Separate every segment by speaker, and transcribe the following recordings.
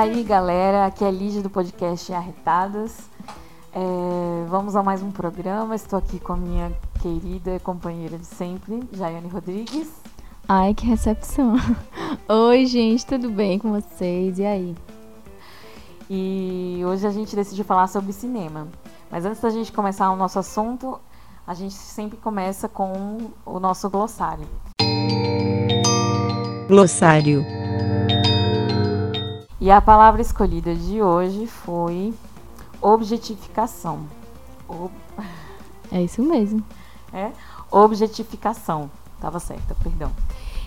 Speaker 1: Aí, galera, aqui é Lídia do podcast Arretadas. É, vamos a mais um programa. Estou aqui com a minha querida companheira de sempre, Jaiane Rodrigues.
Speaker 2: Ai, que recepção. Oi, gente, tudo bem com vocês? E aí?
Speaker 1: E hoje a gente decidiu falar sobre cinema. Mas antes da gente começar o nosso assunto, a gente sempre começa com o nosso glossário.
Speaker 3: Glossário.
Speaker 1: E a palavra escolhida de hoje foi objetificação. Ob-
Speaker 2: É isso mesmo.
Speaker 1: É? Objetificação. Tava certa, perdão.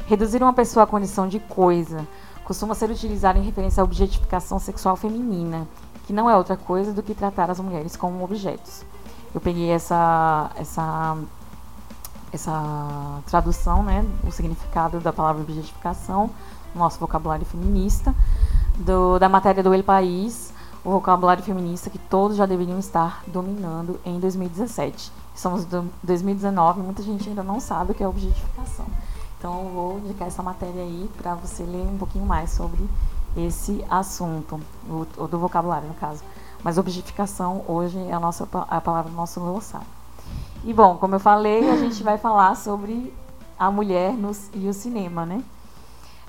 Speaker 1: Reduzir uma pessoa à condição de coisa costuma ser utilizado em referência à objetificação sexual feminina, que não é outra coisa do que tratar as mulheres como objetos. Eu peguei essa essa essa tradução, né, o significado da palavra objetificação no nosso vocabulário feminista, do, da matéria do El País, o vocabulário feminista que todos já deveriam estar dominando em 2017. Estamos em 2019 e muita gente ainda não sabe o que é objetificação. Então eu vou indicar essa matéria aí para você ler um pouquinho mais sobre esse assunto, o, o do vocabulário no caso. Mas objetificação hoje é a, nossa, a palavra do nosso glossário. E bom, como eu falei, a gente vai falar sobre a mulher no, e o cinema, né?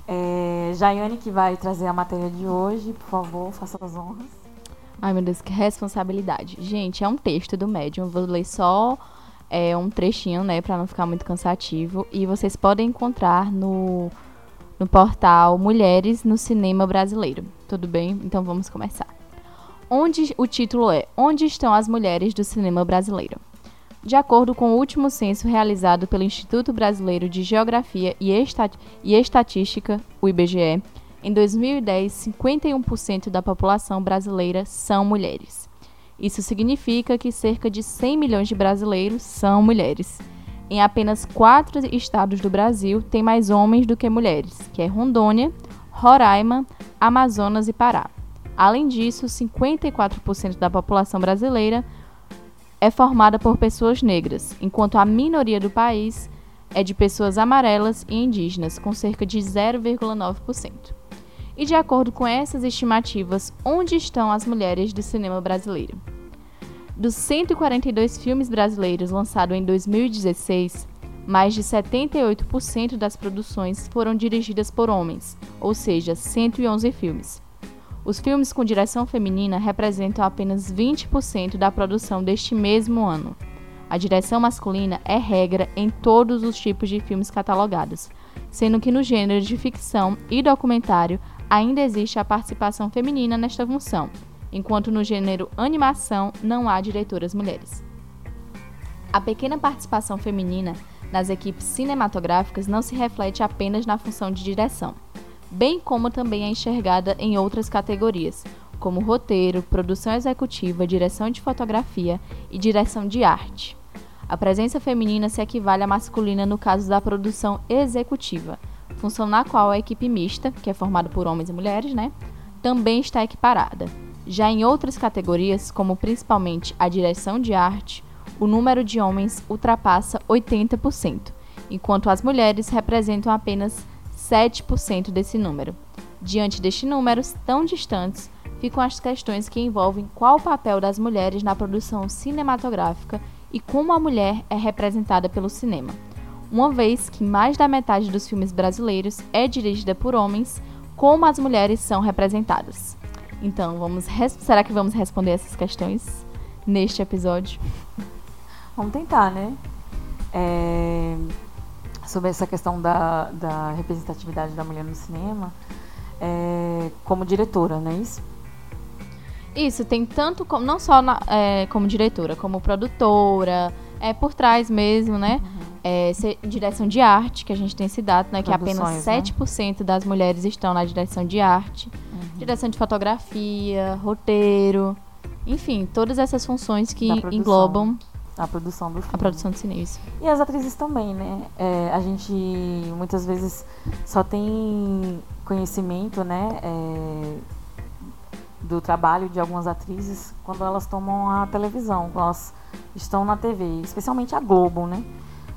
Speaker 1: É, Jaiane que vai trazer a matéria de hoje, por favor, faça as honras.
Speaker 2: Ai, meu Deus, que responsabilidade. Gente, é um texto do Medium. Vou ler só é, um trechinho, né, pra não ficar muito cansativo. E vocês podem encontrar no, no portal Mulheres no Cinema Brasileiro. Tudo bem? Então vamos começar. Onde o título é Onde estão as mulheres do cinema brasileiro? De acordo com o último censo realizado pelo Instituto Brasileiro de Geografia e, Estat- e Estatística, o IBGE, em 2010, 51% da população brasileira são mulheres. Isso significa que cerca de 100 milhões de brasileiros são mulheres. Em apenas quatro estados do Brasil tem mais homens do que mulheres, que é Rondônia, Roraima, Amazonas e Pará. Além disso, 54% da população brasileira é formada por pessoas negras, enquanto a minoria do país é de pessoas amarelas e indígenas, com cerca de 0,9%. E de acordo com essas estimativas, onde estão as mulheres do cinema brasileiro? Dos 142 filmes brasileiros lançados em 2016, mais de 78% das produções foram dirigidas por homens, ou seja, 111 filmes. Os filmes com direção feminina representam apenas 20% da produção deste mesmo ano. A direção masculina é regra em todos os tipos de filmes catalogados, sendo que no gênero de ficção e documentário ainda existe a participação feminina nesta função, enquanto no gênero animação não há diretoras mulheres. A pequena participação feminina nas equipes cinematográficas não se reflete apenas na função de direção, bem como também é enxergada em outras categorias, como roteiro, produção executiva, direção de fotografia e direção de arte. A presença feminina se equivale à masculina no caso da produção executiva, função na qual a equipe mista, que é formada por homens e mulheres, né, também está equiparada. Já em outras categorias, como principalmente a direção de arte, o número de homens ultrapassa 80%, enquanto as mulheres representam apenas 7% desse número. Diante destes números tão distantes, ficam as questões que envolvem qual o papel das mulheres na produção cinematográfica e como a mulher é representada pelo cinema. Uma vez que mais da metade dos filmes brasileiros é dirigida por homens, como as mulheres são representadas. Então, vamos será que vamos responder essas questões neste episódio?
Speaker 1: Vamos tentar, né? É, sobre essa questão da, da representatividade da mulher no cinema, é, como diretora, não é isso?
Speaker 2: Isso, tem tanto como, não só na- é, como diretora, como produtora, é por trás mesmo, né? É, se- direção de arte, que a gente tem esse dado, né? Que apenas
Speaker 1: Produções, né?
Speaker 2: 7% das mulheres estão na direção de arte.
Speaker 1: Uhum.
Speaker 2: Direção de fotografia, roteiro. Enfim, todas essas funções que englobam
Speaker 1: A produção do filme.
Speaker 2: a produção de cinema. Isso.
Speaker 1: E as atrizes também, né? É, a gente muitas vezes só tem conhecimento, né? é, do trabalho de algumas atrizes quando elas tomam a televisão, quando elas estão na TV, especialmente a Globo, né?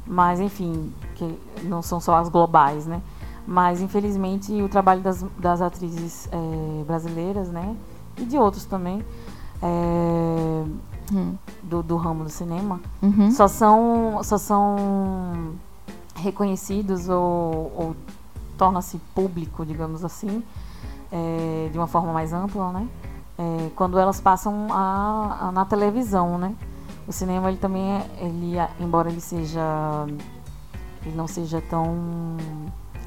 Speaker 1: Mas, enfim, que não são só as globais, né? Mas, infelizmente, o trabalho das, das atrizes é, brasileiras, né? E de outros também, é,
Speaker 2: Hum.
Speaker 1: do, do ramo do cinema,
Speaker 2: Uhum.
Speaker 1: só são só são reconhecidos ou, ou torna-se público, digamos assim, é, de uma forma mais ampla, né? É, quando elas passam a, a- na televisão, né? O cinema ele também é, ele a- embora ele seja ele não seja tão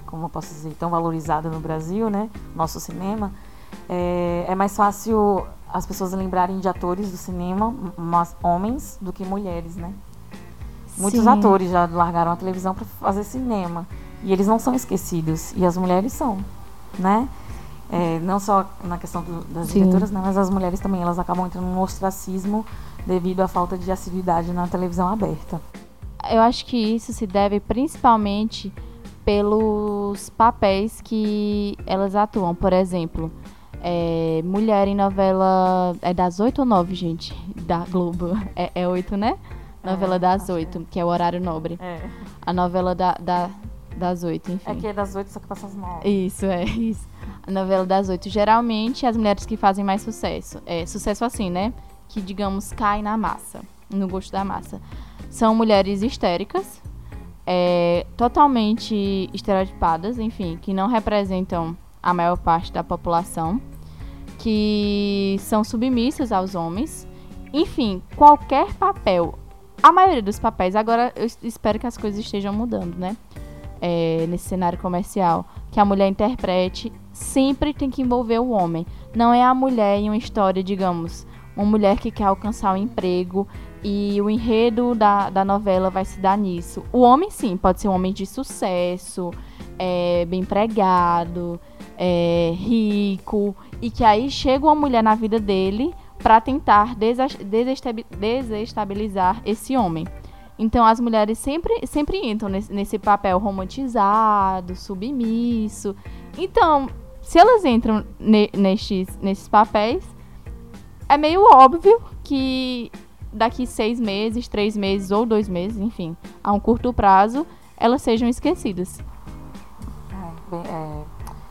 Speaker 1: como eu posso dizer tão valorizado no Brasil, né? Nosso cinema é, é mais fácil as pessoas lembrarem de atores do cinema, mas homens, do que mulheres, né? Muitos
Speaker 2: Sim.
Speaker 1: atores já largaram a televisão para fazer cinema. E eles não são esquecidos. E as mulheres são, né? É, não só na questão do- das
Speaker 2: Sim.
Speaker 1: diretoras, né, mas as mulheres também. Elas acabam entrando no ostracismo devido à falta de assiduidade na televisão aberta.
Speaker 2: Eu acho que isso se deve principalmente pelos papéis que elas atuam. Por exemplo, é, mulher em novela. É das 8 ou 9, gente? Da Globo. É, é 8, né? Novela
Speaker 1: É,
Speaker 2: das
Speaker 1: acho
Speaker 2: 8, que é o horário nobre.
Speaker 1: É.
Speaker 2: A novela da, da- das 8, enfim.
Speaker 1: É que é das oito, só que passa às nove.
Speaker 2: Isso, é isso. A novela das oito. Geralmente, as mulheres que fazem mais sucesso. É, sucesso assim, né? Que, digamos, cai na massa. No gosto da massa. São mulheres histéricas. é, totalmente estereotipadas, enfim. Que não representam a maior parte da população. Que são submissas aos homens. Enfim, qualquer papel. A maioria dos papéis. Agora, eu es- espero que as coisas estejam mudando, né? é, nesse cenário comercial, que a mulher interprete, sempre tem que envolver o homem. Não é a mulher em uma história, digamos, uma mulher que quer alcançar um emprego e o enredo da, da novela vai se dar nisso. O homem, sim, pode ser um homem de sucesso, é, bem empregado, é, rico, e que aí chega uma mulher na vida dele para tentar desestabilizar esse homem. Então as mulheres sempre, sempre entram nesse, nesse papel romantizado, submisso. Então, se elas entram ne- nestes, nesses papéis, é meio óbvio que daqui seis meses, três meses ou dois meses, enfim, a um curto prazo, elas sejam esquecidas.
Speaker 1: É, bem, é,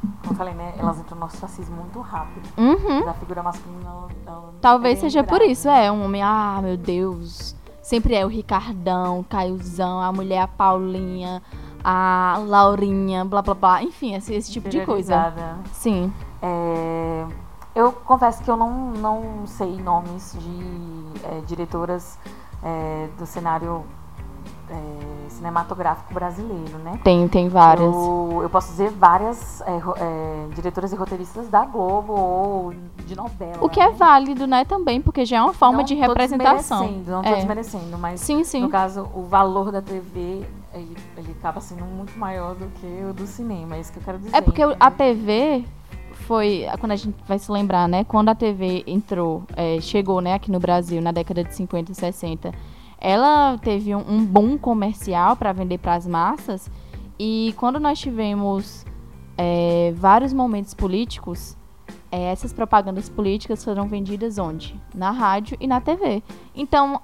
Speaker 1: como eu falei, né? Elas entram no ostracismo muito rápido.
Speaker 2: Uhum.
Speaker 1: Da figura masculina, ela, ela
Speaker 2: Talvez
Speaker 1: é
Speaker 2: seja por
Speaker 1: lembrada.
Speaker 2: isso, é. Um homem, ah, meu Deus. Sempre é o Ricardão, o Caiuzão, a mulher, a Paulinha, a Laurinha, blá blá blá. Enfim, esse, esse tipo de coisa. Sim.
Speaker 1: É, eu confesso que eu não, não sei nomes de é, diretoras é, do cenário é, cinematográfico brasileiro, né?
Speaker 2: Tem, tem várias.
Speaker 1: Eu, eu posso dizer várias é, é, diretoras e roteiristas da Globo ou de novela.
Speaker 2: O que é
Speaker 1: né?
Speaker 2: válido, né, também, porque já é uma forma
Speaker 1: Não
Speaker 2: de representação.
Speaker 1: desmerecendo, Não tô
Speaker 2: É.
Speaker 1: desmerecendo, mas
Speaker 2: Sim, sim.
Speaker 1: no caso, o valor da TV, ele, ele acaba sendo muito maior do que o do cinema. É isso que eu quero dizer.
Speaker 2: É porque o- a? TV foi, quando a gente vai se lembrar, né, quando a TV entrou, é, chegou, né, aqui no Brasil na década de 50 e 60, ela teve um, um boom comercial para vender para as massas e quando nós tivemos é, vários momentos políticos, é, essas propagandas políticas foram vendidas onde? Na rádio e na TV. Então,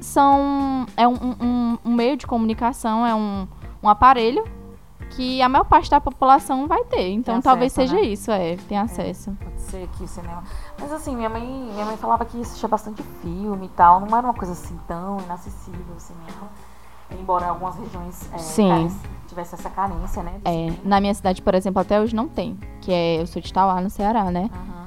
Speaker 2: são é um, um- um meio de comunicação, é um, um aparelho que a maior parte da população vai ter. Então,
Speaker 1: Tem
Speaker 2: talvez
Speaker 1: acesso,
Speaker 2: seja
Speaker 1: né?
Speaker 2: isso, é, tem acesso.
Speaker 1: Pode ser que o cinema. Mas assim, minha mãe, minha mãe falava que assistia bastante filme e tal. Não era uma coisa assim tão inacessível o cinema. Embora algumas regiões é,
Speaker 2: Sim.
Speaker 1: tivesse essa carência, né?
Speaker 2: É, na minha cidade, por exemplo, até hoje não tem, que é eu sou de Tauá, no Ceará, né?
Speaker 1: Aham.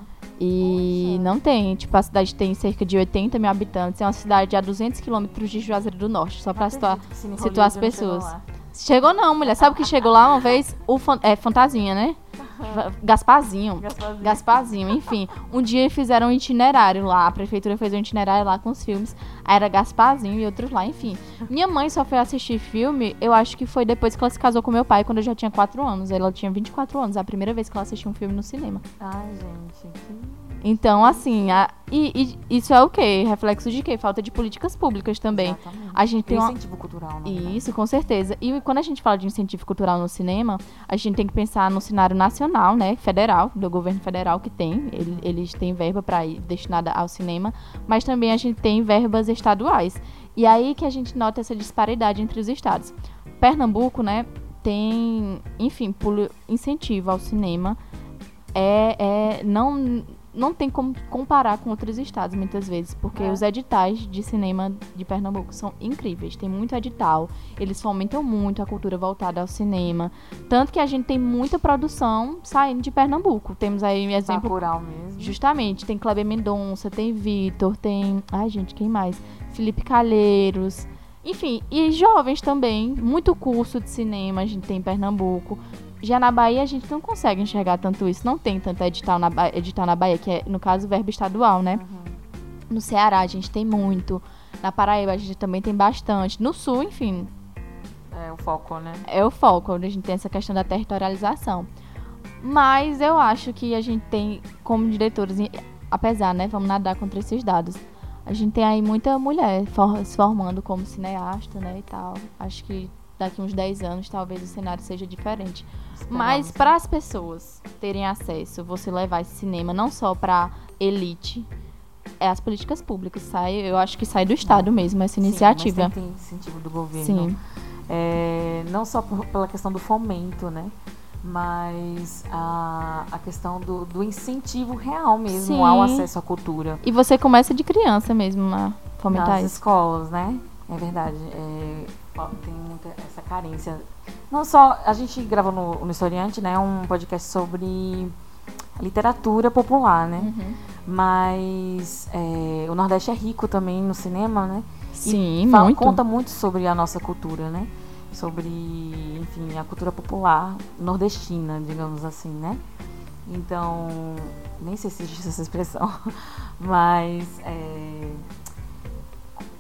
Speaker 2: E não tem, tipo, a cidade tem cerca de 80 mil habitantes, é uma cidade a 200 quilômetros de Juazeiro do Norte, só pra
Speaker 1: Não
Speaker 2: situar. situar as pessoas. Chegou não, mulher, sabe o que chegou lá uma vez? O fan- é, Fantasinha, né? Gasparzinho.
Speaker 1: Gasparzinho.
Speaker 2: Gasparzinho, enfim. Um dia fizeram um itinerário lá, a prefeitura fez um itinerário lá com os filmes. Aí era Gasparzinho e outros lá, enfim. Minha mãe só foi assistir filme, eu acho que foi depois que ela se casou com meu pai, quando eu já tinha 4 anos. Ela tinha 24 anos, a primeira vez que ela assistiu um filme no cinema.
Speaker 1: Ai, gente. Que...
Speaker 2: Então, assim, a- e, e isso é o quê? Reflexo de quê? Falta de políticas públicas também.
Speaker 1: Exatamente.
Speaker 2: A gente tem uma,
Speaker 1: Incentivo cultural, né?
Speaker 2: isso, com certeza. E quando a gente fala de incentivo cultural no cinema, a gente tem que pensar no cenário nacional, né, federal, do governo federal que tem. Ele- Eles têm verba para ir destinada ao cinema, mas também a gente tem verbas estaduais. E aí que a gente nota essa disparidade entre os estados. Pernambuco, né, tem, enfim, incentivo ao cinema. É, é não não tem como comparar com outros estados muitas vezes, porque
Speaker 1: É.
Speaker 2: os editais de cinema de Pernambuco são incríveis. Tem muito edital, eles fomentam muito a cultura voltada ao cinema, tanto que a gente tem muita produção saindo de Pernambuco. Temos aí um exemplo
Speaker 1: Bacurau mesmo.
Speaker 2: Justamente, tem Kleber Mendonça, tem Vitor, tem. Ai, gente, quem mais? Felipe Calheiros. Enfim, e jovens também. Muito curso de cinema a gente tem em Pernambuco. Já na Bahia a gente não consegue enxergar tanto isso. Não tem tanto edital na, edital na Bahia, que é, no caso, verbo estadual, né?
Speaker 1: Uhum.
Speaker 2: No Ceará a gente tem muito. Na Paraíba a gente também tem bastante. No Sul, enfim,
Speaker 1: É o foco, né?
Speaker 2: é o foco, onde a gente tem essa questão da territorialização. Mas eu acho que a gente tem, como diretores, apesar, né, vamos nadar contra esses dados. A gente tem aí muita mulher for- se formando como cineasta, né, e tal. Acho que daqui uns 10 anos talvez o cenário seja diferente. Mas para as pessoas terem acesso, você levar esse cinema não só para elite, é as políticas públicas, sai, eu acho que sai do estado mesmo essa
Speaker 1: Sim,
Speaker 2: iniciativa.
Speaker 1: mas tem incentivo do governo.
Speaker 2: Sim.
Speaker 1: É, não só por- pela questão do fomento, né? Mas a, a questão do, do incentivo real mesmo
Speaker 2: Sim.
Speaker 1: ao acesso à cultura.
Speaker 2: E você começa de criança mesmo a fomentar
Speaker 1: nas
Speaker 2: isso.
Speaker 1: escolas, né? É verdade. é, tem muita essa carência. Não só. A gente gravou no, no Historiante, né? Um podcast sobre literatura popular, né?
Speaker 2: Uhum.
Speaker 1: Mas é, o Nordeste é rico também no cinema, né?
Speaker 2: Sim,
Speaker 1: Fala-
Speaker 2: muito.
Speaker 1: Conta muito sobre a nossa cultura, né? Sobre, enfim, a cultura popular nordestina, digamos assim, né? Então, nem sei se existe essa expressão, mas, é,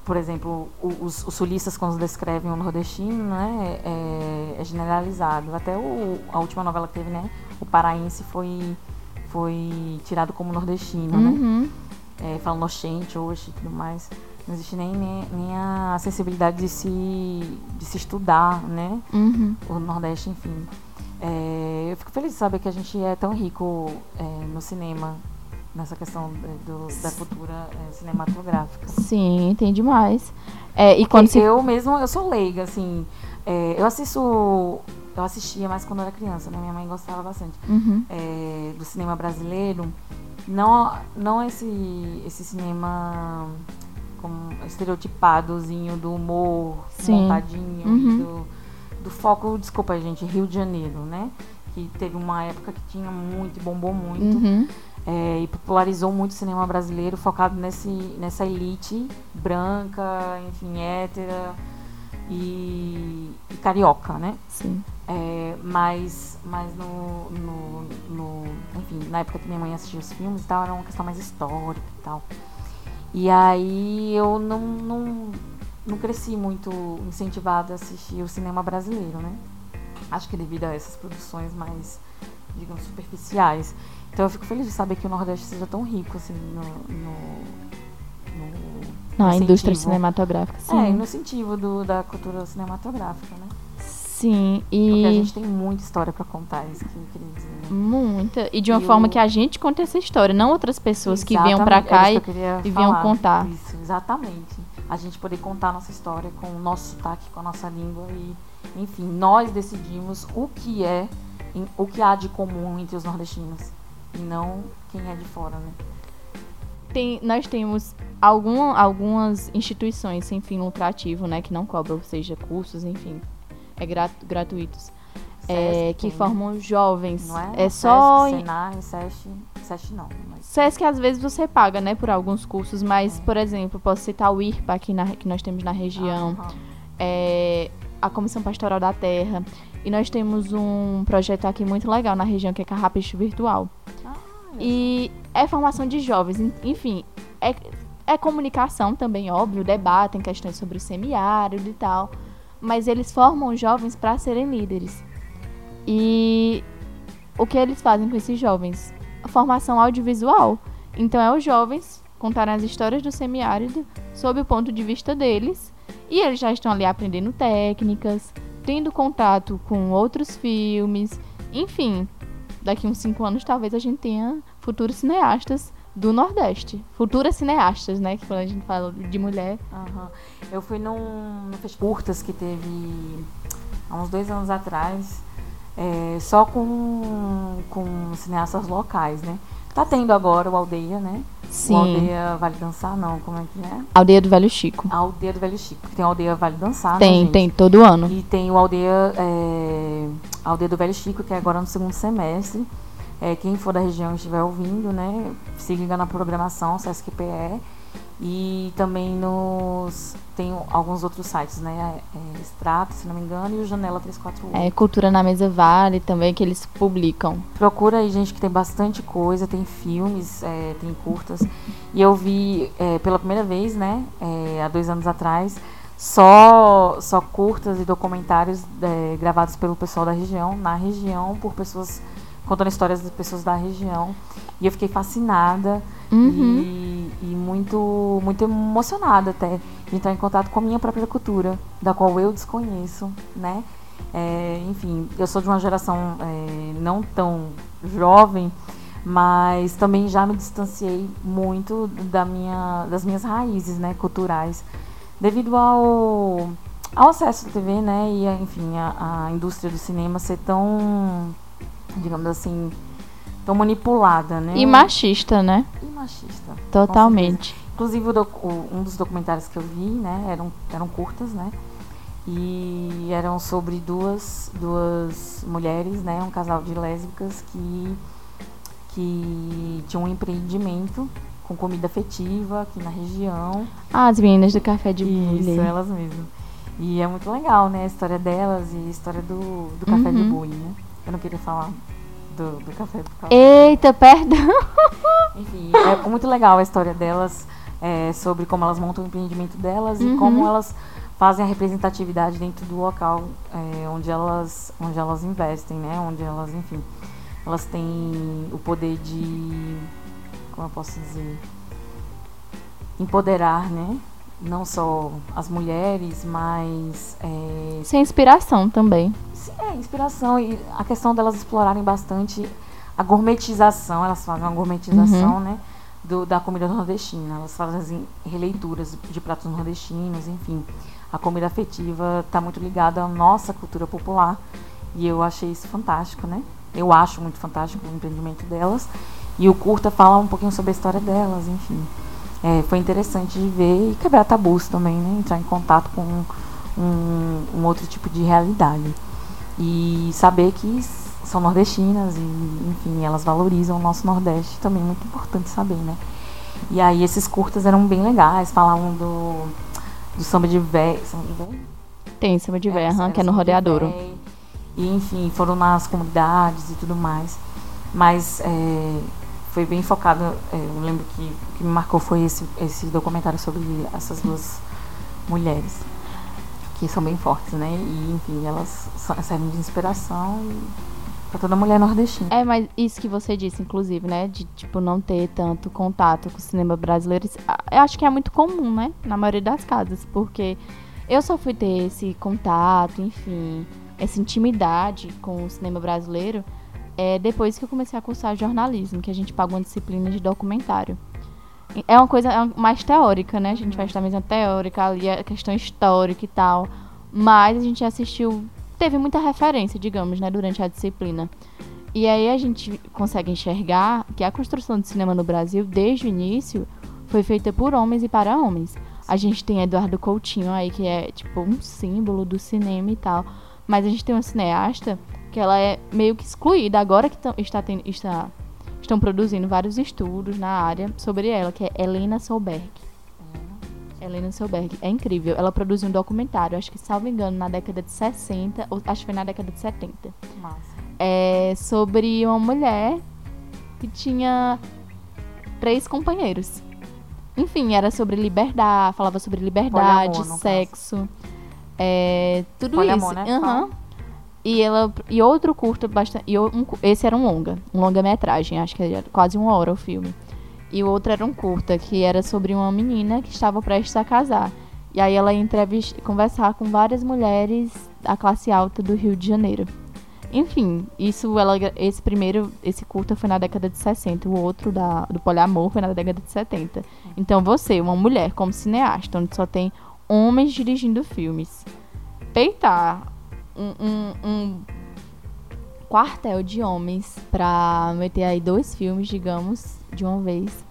Speaker 1: por exemplo, os, os sulistas, quando descrevem o nordestino, né, é, é generalizado. Até o, a última novela que teve, né, o paraense foi, foi tirado como nordestino, né?
Speaker 2: Uhum.
Speaker 1: é, falando oxente, oxe e tudo mais. Não existe nem, nem, nem a sensibilidade de se, de se estudar, né?
Speaker 2: Uhum.
Speaker 1: O Nordeste, enfim. É, eu fico feliz de saber que a gente é tão rico é, no cinema, nessa questão é, do- da cultura é, cinematográfica.
Speaker 2: Sim, tem demais. É, e quando se.
Speaker 1: eu mesmo, eu sou leiga, assim. é, eu assisto. Eu assistia mais quando era criança, né? Minha mãe gostava bastante.
Speaker 2: Uhum.
Speaker 1: é, do cinema brasileiro, não, não esse, esse cinema como estereotipadozinho do humor
Speaker 2: Sim.
Speaker 1: montadinho,
Speaker 2: Uhum.
Speaker 1: do, do foco, desculpa gente, Rio de Janeiro, né? Que teve uma época que tinha muito, e bombou muito,
Speaker 2: Uhum.
Speaker 1: É, e popularizou muito o cinema brasileiro, focado nesse, nessa elite branca, enfim, hétera e, e carioca, né?
Speaker 2: Sim.
Speaker 1: É, mas mas no, no, no- Enfim, na época que minha mãe assistia os filmes e tal, era uma questão mais histórica e tal. E aí eu não, não, não cresci muito incentivada a assistir o cinema brasileiro, né? Acho que devido a essas produções mais, digamos, superficiais. Então eu fico feliz de saber que o Nordeste seja tão rico, assim, no. no, no
Speaker 2: Na indústria
Speaker 1: incentivo.
Speaker 2: cinematográfica. Sim.
Speaker 1: É, no incentivo do, da cultura cinematográfica, né?
Speaker 2: Sim.
Speaker 1: Porque a
Speaker 2: E.
Speaker 1: gente tem muita história pra contar, isso que eu queria dizer. né?
Speaker 2: Muita. E de uma
Speaker 1: E
Speaker 2: forma que a gente conta essa história, não outras pessoas que venham pra
Speaker 1: Exatamente,
Speaker 2: cá
Speaker 1: é
Speaker 2: e.
Speaker 1: que
Speaker 2: e venham contar.
Speaker 1: Isso, exatamente. A gente poder contar a nossa história com o nosso sotaque, com a nossa língua e, enfim, nós decidimos o que é, o que há de comum entre os nordestinos e não quem é de fora, né?
Speaker 2: Tem, nós temos algum, algumas instituições sem fim lucrativo, né? Que não cobram, ou seja, cursos, enfim. É gra- gratuitos. é,
Speaker 1: Sesc
Speaker 2: que
Speaker 1: tem,
Speaker 2: formam jovens.
Speaker 1: Não é?
Speaker 2: É só.
Speaker 1: Sesc, Senai, SESC, SESC não. Mas...
Speaker 2: Sesc às vezes você paga, né, por alguns cursos, mas, por exemplo, posso citar o IRPA aqui na, que nós temos na região,
Speaker 1: Aham.
Speaker 2: é, a Comissão Pastoral da Terra. E nós temos um projeto aqui muito legal na região que é Carrapicho Virtual. E é formação de jovens, en- enfim, é, é comunicação também, óbvio, debatem questões sobre o semiárido e tal, mas eles formam jovens para serem líderes. E o que eles fazem com esses jovens? Formação audiovisual. Então é os jovens contarem as histórias do semiárido sob o ponto de vista deles, e eles já estão ali aprendendo técnicas, tendo contato com outros filmes, enfim, daqui uns 5 anos talvez a gente tenha futuros cineastas do Nordeste. Futuras cineastas, né? Que quando a gente fala de mulher.
Speaker 1: Aham. Eu fui num, num curtas que teve há uns dois anos atrás, é, só com, com cineastas locais, né? Tá tendo agora o Aldeia, né? O Aldeia Vale Dançar, não, como é que é?
Speaker 2: Aldeia do Velho Chico.
Speaker 1: A Aldeia do Velho Chico, tem a Aldeia Vale Dançar, né,
Speaker 2: Tem,
Speaker 1: gente?
Speaker 2: tem, todo ano.
Speaker 1: E tem o Aldeia, é, a Aldeia do Velho Chico, que é agora no segundo semestre. É, quem for da região estiver ouvindo, né, se liga na programação, Sesc PE. E também nos. Tem alguns outros sites, né? É, Extrato, se não me engano, e o Janela 348.
Speaker 2: É, Cultura na Mesa Vale também, que eles publicam.
Speaker 1: Procura aí, gente, que tem bastante coisa, tem filmes, é, tem curtas. E eu vi é, pela primeira vez, né, é, há dois anos atrás, só, só curtas e documentários é, gravados pelo pessoal da região, na região, por pessoas contando histórias das pessoas da região. E eu fiquei fascinada
Speaker 2: Uhum.
Speaker 1: e, e muito, muito emocionada até de entrar em contato com a minha própria cultura, da qual eu desconheço, né? É, enfim, eu sou de uma geração é, não tão jovem, mas também já me distanciei muito da minha, das minhas raízes, né, culturais, devido ao, ao acesso à TV, né, e enfim, a, a indústria do cinema ser tão, digamos assim, tão manipulada, né?
Speaker 2: E machista, né?
Speaker 1: E machista.
Speaker 2: Totalmente.
Speaker 1: Inclusive, um dos documentários que eu vi, né, eram, eram curtas, né? E eram sobre duas, duas mulheres, né, um casal de lésbicas que, que tinham um empreendimento com comida afetiva aqui na região.
Speaker 2: Ah, as meninas do Café de
Speaker 1: Isso,
Speaker 2: Bullying.
Speaker 1: elas mesmas. E é muito legal, né, a história delas e a história do, do café de
Speaker 2: Uhum.
Speaker 1: boi, né? Eu não queria falar do, do café do café.
Speaker 2: Eita, perdão.
Speaker 1: Enfim, é muito legal a história delas, é, sobre como elas montam o empreendimento delas e
Speaker 2: Uhum.
Speaker 1: como elas fazem a representatividade dentro do local é, onde, elas, onde elas investem, né? Onde elas, enfim, elas têm o poder de, como eu posso dizer, empoderar, né? Não só as mulheres, mas é,
Speaker 2: Sem inspiração também.
Speaker 1: Sim, é, inspiração e a questão delas explorarem bastante gourmetização, elas fazem uma gourmetização, né? do- da comida nordestina. Elas fazem releituras de pratos nordestinos, enfim. A comida afetiva está muito ligada à nossa cultura popular. E eu achei isso fantástico, né? Eu acho muito fantástico o empreendimento delas. E o curta fala um pouquinho sobre a história delas, enfim. É, foi interessante de ver e quebrar tabus também, né? Entrar em contato com um, um outro tipo de realidade. E saber que são nordestinas e, enfim, elas valorizam o nosso Nordeste também, muito importante saber, né? E aí esses curtas eram bem legais, falavam do, do samba de véi. Samba de véi?
Speaker 2: Tem samba de véia,
Speaker 1: Era-
Speaker 2: aham, que é no rodeadouro.
Speaker 1: véi. E, enfim, foram nas comunidades e tudo mais. Mas é, foi bem focado. é, eu lembro que o que me marcou foi esse, esse documentário sobre essas duas mulheres. Que são bem fortes, né? E, enfim, elas servem de inspiração para toda mulher nordestina.
Speaker 2: É, mas isso que você disse, inclusive, né? De, tipo, não ter tanto contato com o cinema brasileiro. ah, Eu acho que é muito comum, né? Na maioria das casas. Porque eu só fui ter esse contato, enfim, essa intimidade com o cinema brasileiro é, depois que eu comecei a cursar jornalismo, que a gente pagou uma disciplina de documentário. É uma coisa é mais teórica, né? A gente faz também uma teórica ali, a questão histórica e tal. Mas a gente assistiu, teve muita referência, digamos, né, durante a disciplina. E aí a gente consegue enxergar que a construção do cinema no Brasil, desde o início, foi feita por homens e para homens. A gente tem Eduardo Coutinho aí, que é tipo um símbolo do cinema e tal. Mas a gente tem uma cineasta que ela é meio que excluída, agora que tão- está, ten- está- estão produzindo vários estudos na área sobre ela, que é Helena Solberg. Helena Solberg. É incrível. Ela produziu um documentário, acho que, salvo engano, na década de 60, ou acho que foi na década de 70.
Speaker 1: Massa.
Speaker 2: É sobre uma mulher que tinha três companheiros. Enfim, era sobre liberdade, falava sobre liberdade,
Speaker 1: Poliamor,
Speaker 2: sexo, é, tudo
Speaker 1: Poliamor,
Speaker 2: isso.
Speaker 1: né?
Speaker 2: Aham. E ela e outro curto bastante, e um esse era um longa, um longa-metragem, acho que era quase uma hora o filme. E o outro era um curta que era sobre uma menina que estava prestes a casar. E aí ela ia conversar com várias mulheres da classe alta do Rio de Janeiro. Enfim, isso ela esse primeiro, esse curta foi na década de 60, o outro da, do poliamor foi na década de 70. Então você, uma mulher como cineasta, onde só tem homens dirigindo filmes, peitar um, um- quartel de homens pra meter aí dois filmes, digamos, de uma vez,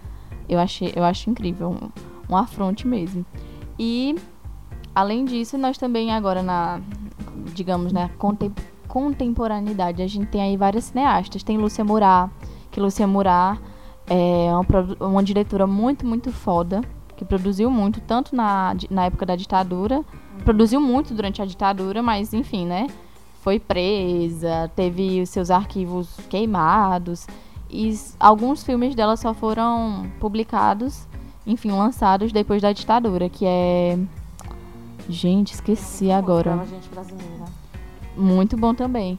Speaker 2: eu achei, eu acho incrível, um, um afronte mesmo. E além disso, nós também agora na, digamos, na contem- contemporaneidade, a gente tem aí várias cineastas. Tem Lúcia Murat, que Lúcia Murat é uma, uma diretora muito, muito foda, que produziu muito, tanto na, na época da ditadura, produziu muito durante a ditadura, mas enfim, né? Foi presa, teve os seus arquivos queimados. E alguns filmes dela só foram publicados, enfim, lançados depois da ditadura, que é. Gente, esqueci agora. Muito bom também.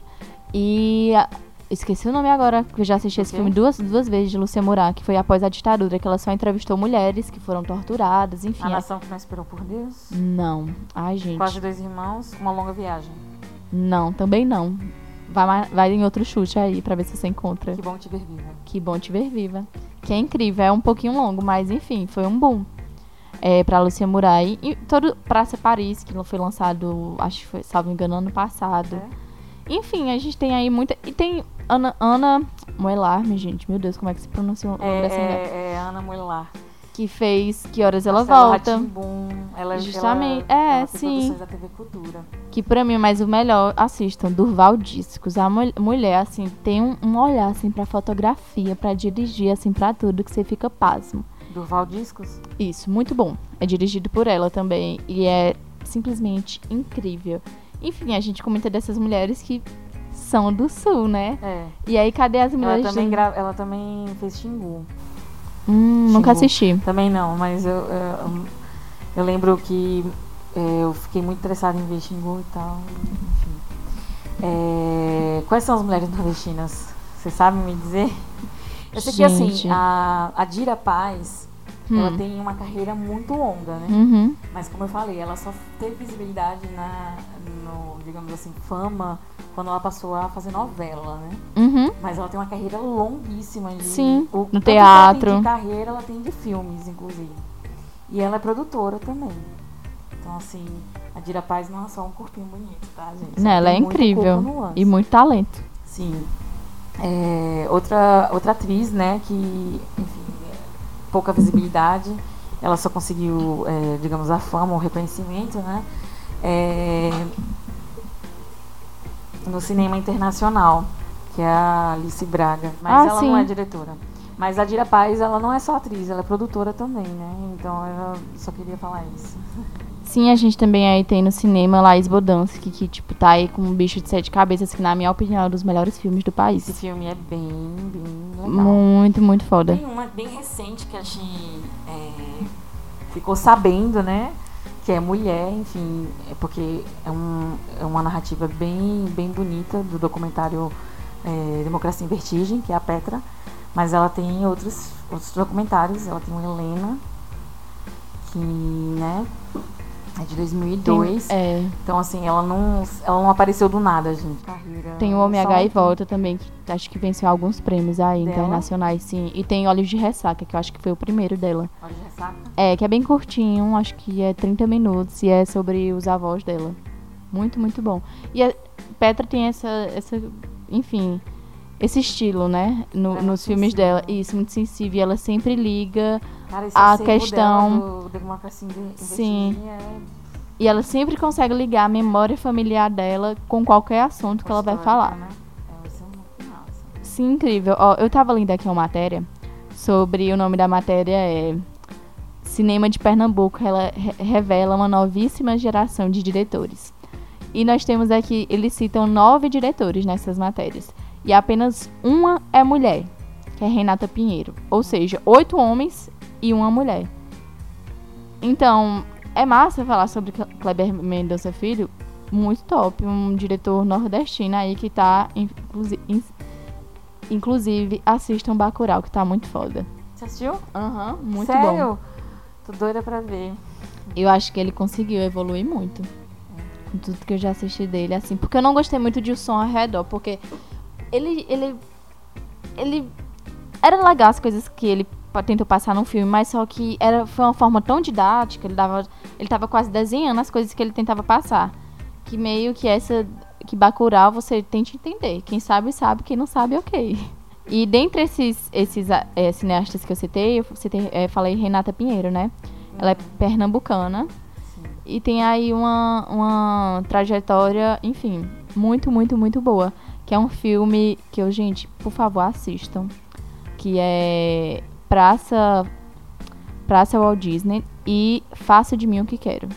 Speaker 2: E esqueci o nome agora, porque eu já assisti esse
Speaker 1: quê?
Speaker 2: filme duas, duas vezes de Lúcia Murat, que foi após a ditadura, que ela só entrevistou mulheres que foram torturadas, enfim.
Speaker 1: A Nação que Não Esperou por Deus.
Speaker 2: Não. Ai, gente.
Speaker 1: Quase Dois Irmãos. Uma Longa Viagem.
Speaker 2: Não, também não. Vai, vai em outro chute aí pra ver se você encontra.
Speaker 1: Que bom te ver viva.
Speaker 2: Que bom te ver viva. Que é incrível, é um pouquinho longo, mas enfim, foi um boom. É, pra Lucia Murai. E todo Praça Paris, que foi lançado, acho que foi, salvo engano, ano passado.
Speaker 1: É?
Speaker 2: Enfim, a gente tem aí muita. E tem Ana, Ana Moelarme, gente. Meu Deus, como é que se pronuncia o nome
Speaker 1: É,
Speaker 2: dessa mulher?
Speaker 1: é, é Ana Moelar.
Speaker 2: Que fez Que Horas Ela Volta.
Speaker 1: Rá-Tim-Bum, Ela,
Speaker 2: Justamente,
Speaker 1: ela,
Speaker 2: é,
Speaker 1: ela
Speaker 2: sim.
Speaker 1: da TV Cultura.
Speaker 2: Que pra mim é mais o melhor. Assistam, Durval Discos. A mul- mulher, assim, tem um, um olhar, assim, pra fotografia, pra dirigir, assim, pra tudo, que você fica pasmo.
Speaker 1: Durval Discos.
Speaker 2: Isso, muito bom. É dirigido por ela também. E é simplesmente incrível. Enfim, a gente comenta dessas mulheres que são do sul, né?
Speaker 1: É.
Speaker 2: E aí, cadê as
Speaker 1: Ela
Speaker 2: mulheres?
Speaker 1: também,
Speaker 2: do-
Speaker 1: gra... ela também fez Xingu.
Speaker 2: Hum, nunca
Speaker 1: Xingu.
Speaker 2: assisti.
Speaker 1: Também não, mas eu, eu, eu lembro que é, eu fiquei muito interessada em ver Xingu e tal. Enfim. É, quais são as mulheres nordestinas? Você sabe me dizer? Eu sei que assim,
Speaker 2: Gente.
Speaker 1: a, a Dira Paz, ela
Speaker 2: Hum.
Speaker 1: tem uma carreira muito longa, né?
Speaker 2: Uhum.
Speaker 1: Mas como eu falei, ela só teve visibilidade na, no, digamos assim, fama quando ela passou a fazer novela, né?
Speaker 2: Uhum.
Speaker 1: Mas ela tem uma carreira longuíssima de
Speaker 2: Sim,
Speaker 1: o,
Speaker 2: no
Speaker 1: que ela
Speaker 2: teatro.
Speaker 1: tem de carreira, ela tem de filmes, inclusive. E ela é produtora também. Então, assim, a Dira Paz não é só um corpinho bonito, tá, gente?
Speaker 2: Não, ela é incrível. E muito talento.
Speaker 1: Sim. É, outra, outra atriz, né, que, enfim, pouca visibilidade, ela só conseguiu, é, digamos, a fama, o reconhecimento, né, é, no cinema internacional, que é a Alice Braga. Mas
Speaker 2: Ah,
Speaker 1: ela
Speaker 2: sim.
Speaker 1: não é diretora. Mas a Dira Paz, ela não é só atriz, ela é produtora também, né, então eu só queria falar isso.
Speaker 2: Sim, a gente também aí tem no cinema Laís Bodansky, que, tipo, tá aí com um bicho de sete cabeças, que na minha opinião é um dos melhores filmes do país.
Speaker 1: Esse filme é bem, bem legal.
Speaker 2: Muito, muito foda.
Speaker 1: Tem uma bem recente que a gente é, ficou sabendo, né? Que é mulher, enfim, é porque é, um, é uma narrativa bem, bem bonita do documentário é, Democracia em Vertigem, que é a Petra. Mas ela tem outros, outros documentários, ela tem uma Helena, que, né, é de 2002.
Speaker 2: Tem, é,
Speaker 1: Então, assim, ela não, ela não apareceu do nada, gente. Carreira
Speaker 2: tem o Homem H e Volta também, que acho que venceu alguns prêmios aí
Speaker 1: Dela?
Speaker 2: internacionais, sim. E tem Olhos de Ressaca, que eu acho que foi o primeiro dela.
Speaker 1: Olha, ressaca.
Speaker 2: É, que é bem curtinho, acho que é 30 minutos e é sobre os avós dela. Muito, muito bom. E a Petra tem essa, essa enfim, esse estilo, né? No-
Speaker 1: É
Speaker 2: nos filmes
Speaker 1: sensível.
Speaker 2: dela. Isso, muito sensível. E ela sempre liga.
Speaker 1: Cara,
Speaker 2: A
Speaker 1: acervo
Speaker 2: questão-
Speaker 1: dela do Democracia
Speaker 2: Sim.
Speaker 1: É
Speaker 2: E ela sempre consegue ligar a memória familiar dela com qualquer assunto que ela vai falar.
Speaker 1: Né? É, isso é.
Speaker 2: Sim, incrível. Ó, eu tava lendo aqui uma matéria sobre. O nome da matéria é cinema de Pernambuco ela re- revela uma novíssima geração de diretores. E nós temos aqui, eles citam nove diretores nessas matérias. E apenas uma é mulher, que é Renata Pinheiro. Ou seja, oito homens e uma mulher. Então, é massa falar sobre Kleber Mendonça Filho. Muito top. Um diretor nordestino aí que tá. Inclusive, inclusive assistam Bacurau, que tá muito foda.
Speaker 1: Você assistiu?
Speaker 2: Aham, muito bom.
Speaker 1: Sério? Tô doida pra ver.
Speaker 2: Eu acho que ele conseguiu evoluir muito. Com tudo que eu já assisti dele, assim. Porque eu não gostei muito de O Som ao Redor, porque ele. ele. ele. Era legal as coisas que ele tentou passar no filme, mas só que era, foi uma forma tão didática, ele dava. Ele tava quase desenhando as coisas que ele tentava passar. Que meio que essa. Que Bacurau você tente entender. Quem sabe, sabe. Quem não sabe, ok. E dentre esses, esses eh, cineastas que eu citei, eu citei, eh, falei Renata Pinheiro, né? Ela é pernambucana. E tem aí uma, uma trajetória, enfim, muito, muito, muito boa. Que é um filme que eu, gente, por favor, assistam. Que é Praça, Praça Walt Disney e Faço de Mim o que Quero.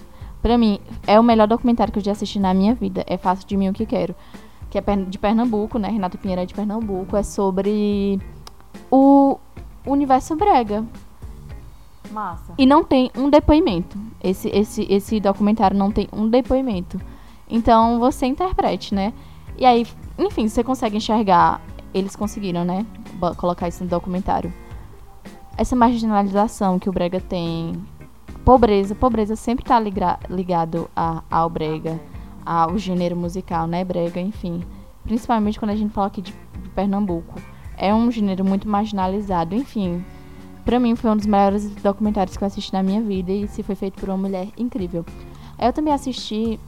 Speaker 2: Pra mim, é o melhor documentário que eu já assisti na minha vida. É Faço de Mim o que Quero. Que é de Pernambuco, né? Renato Pinheiro é de Pernambuco. É sobre o universo brega.
Speaker 1: Massa.
Speaker 2: E não tem um depoimento. Esse, esse, esse documentário não tem um depoimento. Então você interprete, né? E aí, enfim, você consegue enxergar. Eles conseguiram, né? Colocar isso no documentário. Essa marginalização que o Brega tem. Pobreza. Pobreza sempre tá ligra- ligado a, ao Brega. Ao gênero musical, né? Brega, enfim. Principalmente quando a gente fala aqui de, de Pernambuco. É um gênero muito marginalizado. Enfim, Pra mim foi um dos melhores documentários que eu assisti na minha vida e se foi feito por uma mulher incrível. Eu também assisti.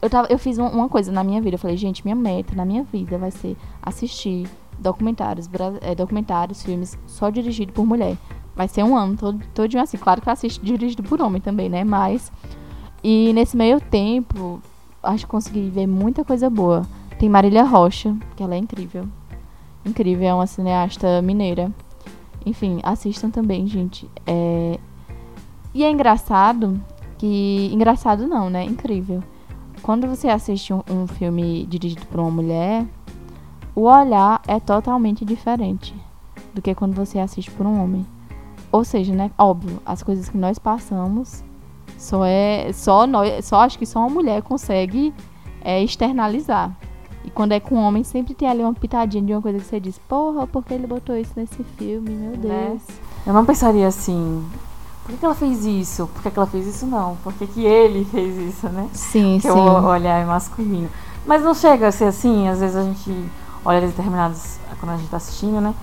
Speaker 2: Eu, tava, eu fiz uma coisa na minha vida. Eu falei, gente, minha meta na minha vida vai ser assistir documentários, eh, documentários, filmes só dirigido por mulher. Vai ser um ano todo, assim. Claro que eu assisto dirigido por homem também, né? Mas. E nesse meio tempo, acho que consegui ver muita coisa boa. Tem Marília Rocha, que ela é incrível. Incrível, é uma cineasta mineira. Enfim, assistam também, gente. É... E é engraçado que. Engraçado não, né? Incrível. Quando você assiste um, um filme dirigido por uma mulher, o olhar é totalmente diferente do que quando você assiste por um homem. Ou seja, né? Óbvio, as coisas que nós passamos só é. Só nós. Só acho que só uma mulher consegue é, externalizar. E quando é com homem, sempre tem ali uma pitadinha de uma coisa que você diz, porra, por que ele botou isso nesse filme? Meu
Speaker 1: Né?
Speaker 2: Deus.
Speaker 1: Eu não pensaria assim. Por que, ela fez isso? Por que, ela fez isso não? Por que, que ele fez isso, né?
Speaker 2: Sim,
Speaker 1: que
Speaker 2: sim.
Speaker 1: o olhar é masculino. Mas não chega a ser assim, às vezes a gente olha determinados. Quando a gente tá assistindo, né?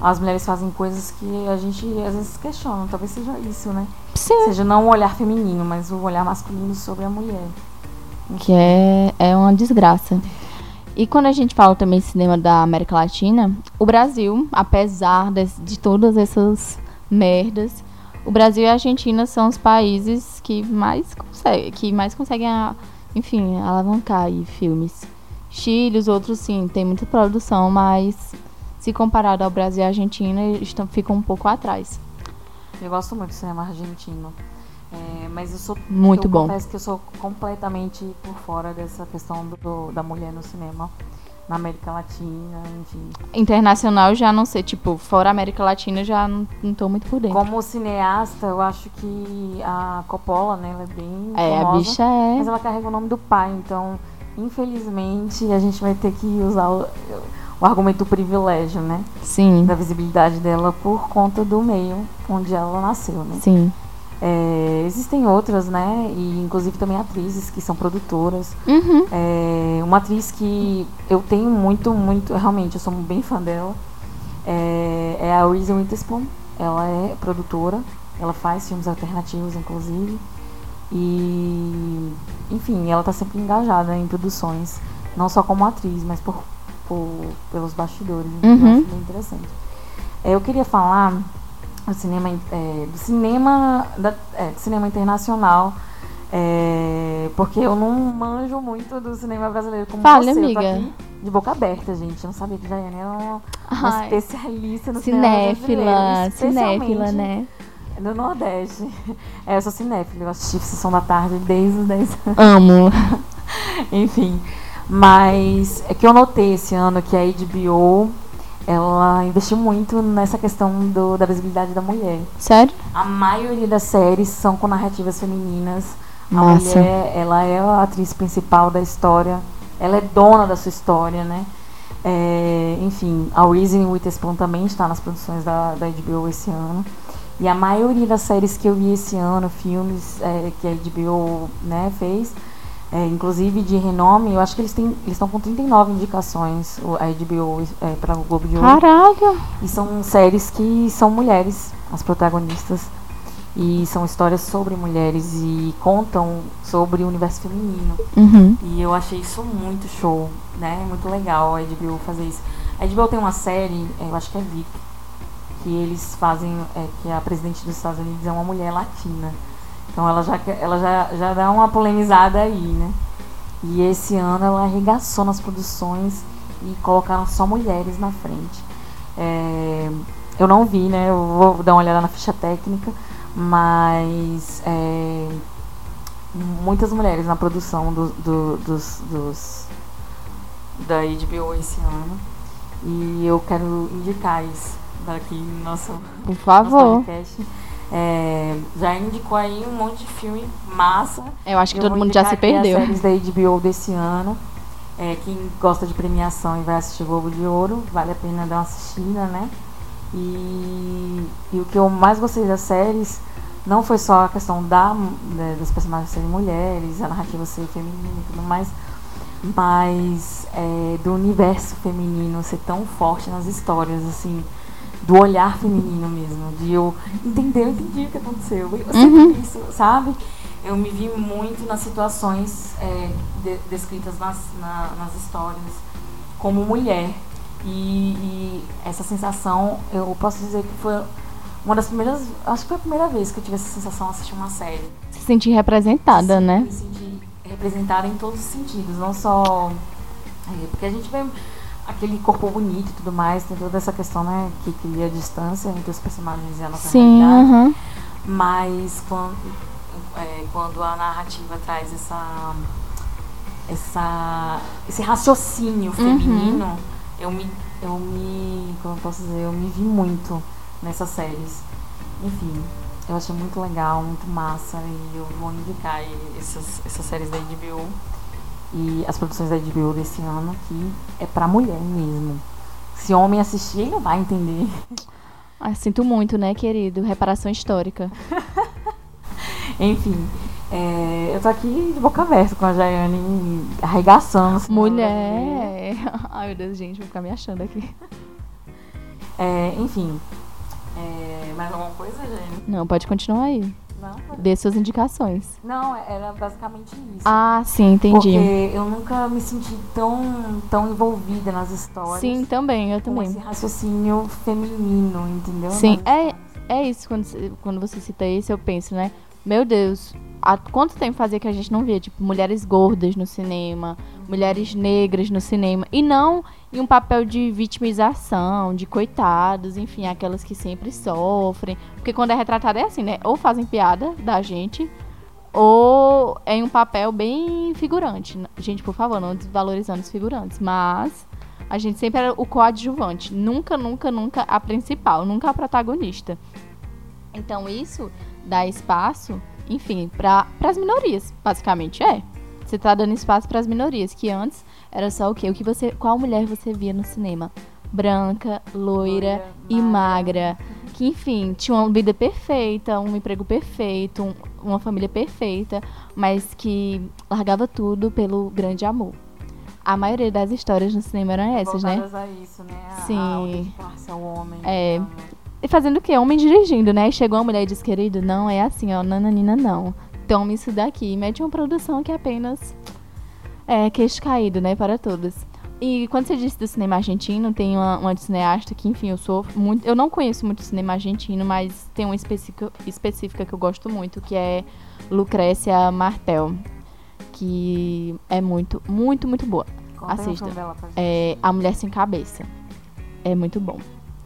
Speaker 1: As mulheres fazem coisas que a gente às vezes questiona. Talvez seja isso, né?
Speaker 2: Sim.
Speaker 1: Seja não o olhar feminino, mas o olhar masculino sobre a mulher.
Speaker 2: Que é, é uma desgraça. E quando a gente fala também cinema da América Latina, o Brasil, apesar de, de todas essas merdas, o Brasil e a Argentina são os países que mais conseguem, que mais conseguem enfim, alavancar aí filmes. Chile, os outros sim, tem muita produção, mas se comparado ao Brasil e à Argentina, eles estão, ficam um pouco atrás.
Speaker 1: Eu gosto muito do cinema argentino. É, mas eu sou.
Speaker 2: Muito
Speaker 1: eu
Speaker 2: bom.
Speaker 1: confesso que eu sou completamente por fora dessa questão do, da mulher no cinema. Na América Latina, enfim.
Speaker 2: Internacional já não sei, tipo, fora América Latina já não, não tô muito por dentro.
Speaker 1: Como cineasta, eu acho que a Coppola, né, ela é bem
Speaker 2: É, a
Speaker 1: famosa,
Speaker 2: bicha é.
Speaker 1: mas ela carrega o nome do pai, então, infelizmente, a gente vai ter que usar o, o argumento do privilégio, né,
Speaker 2: Sim,
Speaker 1: da visibilidade dela por conta do meio onde ela nasceu, né.
Speaker 2: sim.
Speaker 1: É, existem outras, né, e inclusive também atrizes que são produtoras.
Speaker 2: Uhum.
Speaker 1: É, uma atriz que eu tenho muito, muito, realmente, eu sou bem fã dela, é, é a Reese Witherspoon. Ela é produtora, ela faz filmes alternativos, inclusive. E, enfim, ela está sempre engajada em produções, não só como atriz, mas por, por- pelos bastidores. Então,
Speaker 2: Uhum.
Speaker 1: eu acho bem interessante. É, eu queria falar do cinema, é, do cinema, da, é, do cinema internacional. É, porque eu não manjo muito do cinema brasileiro como
Speaker 2: Fale,
Speaker 1: você. Eu tô
Speaker 2: amiga.
Speaker 1: aqui de boca aberta, gente. Eu não sabia que Jaiane era uma, uma especialista no cinema brasileiro.
Speaker 2: cinéfila, cinéfila, né?
Speaker 1: No Nordeste. É, eu sou cinéfila, eu assisti Sessão da Tarde desde os 10 anos.
Speaker 2: Amo.
Speaker 1: Enfim. Mas é que eu notei esse ano que a HBO ela investiu muito nessa questão do, da visibilidade da mulher.
Speaker 2: Sério?
Speaker 1: A maioria das séries são com narrativas femininas. A
Speaker 2: Massa.
Speaker 1: mulher, ela é a atriz principal da história. Ela é dona da sua história, né? É, enfim, a Reason Witherspoon também está nas produções da, da HBO esse ano. E a maioria das séries que eu vi esse ano, filmes é, que a HBO né, fez, é, inclusive de renome, eu acho que eles têm, eles estão com 39 indicações, a HBO é, para o Globo de Ouro.
Speaker 2: Caraca.
Speaker 1: E são séries que são mulheres, as protagonistas. E são histórias sobre mulheres e contam sobre o universo feminino.
Speaker 2: Uhum.
Speaker 1: E eu achei isso muito show, né? Muito legal a HBO fazer isso. A HBO tem uma série, eh, eu acho que é VIP, que eles fazem, é, que a presidente dos Estados Unidos é uma mulher latina. Então ela já, ela já, já dá uma polemizada aí, né? E esse ano ela arregaçou nas produções e colocaram só mulheres na frente. É, eu não vi, né? Eu vou dar uma olhada na ficha técnica, mas é, muitas mulheres na produção do- do- dos, dos- da HBO esse ano. E eu quero indicar isso daqui no nosso,
Speaker 2: Por
Speaker 1: nosso
Speaker 2: favor.
Speaker 1: podcast. É, já indicou aí um monte de filme massa.
Speaker 2: Eu acho que
Speaker 1: Eu
Speaker 2: todo mundo já se
Speaker 1: aqui
Speaker 2: perdeu.
Speaker 1: As séries da HBO desse ano. É, quem gosta de premiação e vai assistir Globo de Ouro, vale a pena dar uma assistida, né? E, e o que eu mais gostei das séries não foi só a questão da, dos personagens serem mulheres, a narrativa ser feminina e tudo mais, mas é, do universo feminino ser tão forte nas histórias, assim, do olhar feminino mesmo, de eu entender, eu entendi o que aconteceu, eu sempre
Speaker 2: Uhum.
Speaker 1: isso, sabe? Eu me vi muito nas situações é, de- descritas nas, na- nas histórias como mulher. E, e essa sensação, eu posso dizer que foi uma das primeiras. Acho que foi a primeira vez que eu tive essa sensação assistir uma série.
Speaker 2: Se sentir representada,
Speaker 1: Sim,
Speaker 2: né?
Speaker 1: Me sentir representada em todos os sentidos, não só. é, porque a gente vê aquele corpo bonito e tudo mais, tem toda essa questão, né, que cria a distância entre os personagens e a nossa
Speaker 2: Sim,
Speaker 1: realidade.
Speaker 2: aham.
Speaker 1: Mas quando, é, quando a narrativa traz essa, essa, esse raciocínio feminino, eu me, eu me, como eu posso dizer, eu me vi muito nessas séries. Enfim, eu achei muito legal, muito massa e eu vou indicar essas, essas séries da HBO e as produções da HBO desse ano que é pra mulher mesmo. Se homem assistir, ele não vai entender.
Speaker 2: Ah, sinto muito, né, querido? Reparação histórica.
Speaker 1: Enfim, é, eu tô aqui de boca aberta com a Jaiane arregaçando. cinema brasileiro.
Speaker 2: Mulher. Ai, meu Deus, gente, vou ficar me achando aqui.
Speaker 1: É, enfim. É, mais alguma coisa, Jaiane?
Speaker 2: Não, pode continuar aí.
Speaker 1: Não,
Speaker 2: Dê suas indicações.
Speaker 1: não, era basicamente isso.
Speaker 2: Ah, sim, entendi.
Speaker 1: Porque eu nunca me senti tão, tão envolvida nas histórias.
Speaker 2: Sim, também, eu
Speaker 1: com
Speaker 2: também.
Speaker 1: esse raciocínio feminino, entendeu?
Speaker 2: Sim, é, é isso, quando, você- quando você cita isso, eu penso, né? Meu Deus, há quanto tempo fazia que a gente não via, tipo, mulheres gordas no cinema, mulheres negras no cinema, e não em um papel de vitimização, de coitados, enfim, aquelas que sempre sofrem. Porque quando é retratado é assim, né? Ou fazem piada da gente, ou é um papel bem figurante. Gente, por favor, não desvalorizando os figurantes, mas a gente sempre era o coadjuvante, nunca, nunca, nunca a principal, nunca a protagonista. Então isso dá espaço, enfim, para as minorias, basicamente é. Você tá dando espaço para as minorias, que antes era só o quê? O que você, qual mulher você via no cinema? Branca, loira,
Speaker 1: Loira,
Speaker 2: e
Speaker 1: magra.
Speaker 2: magra, que enfim, tinha uma vida perfeita, um emprego perfeito, um- uma família perfeita, mas que largava tudo pelo grande amor. A maioria das histórias no cinema eram essas, né?
Speaker 1: Voltadas a isso, né? A-
Speaker 2: Sim.
Speaker 1: A ao homem.
Speaker 2: É.
Speaker 1: então,
Speaker 2: E fazendo o quê? Homem dirigindo, né? Chegou uma mulher e disse, querido, não é assim, ó, nananina não. Tome isso daqui. Mete uma produção que é apenas é queixo caído, né, para todos. E quando você disse do cinema argentino, tem uma, uma cineasta que, enfim, eu sou muito. Eu não conheço muito cinema argentino, mas tem uma específica, específica que eu gosto muito, que é Lucrécia Martel. Que é muito, muito, muito boa.
Speaker 1: conta
Speaker 2: Assista. É A Mulher Sem Cabeça. É muito bom.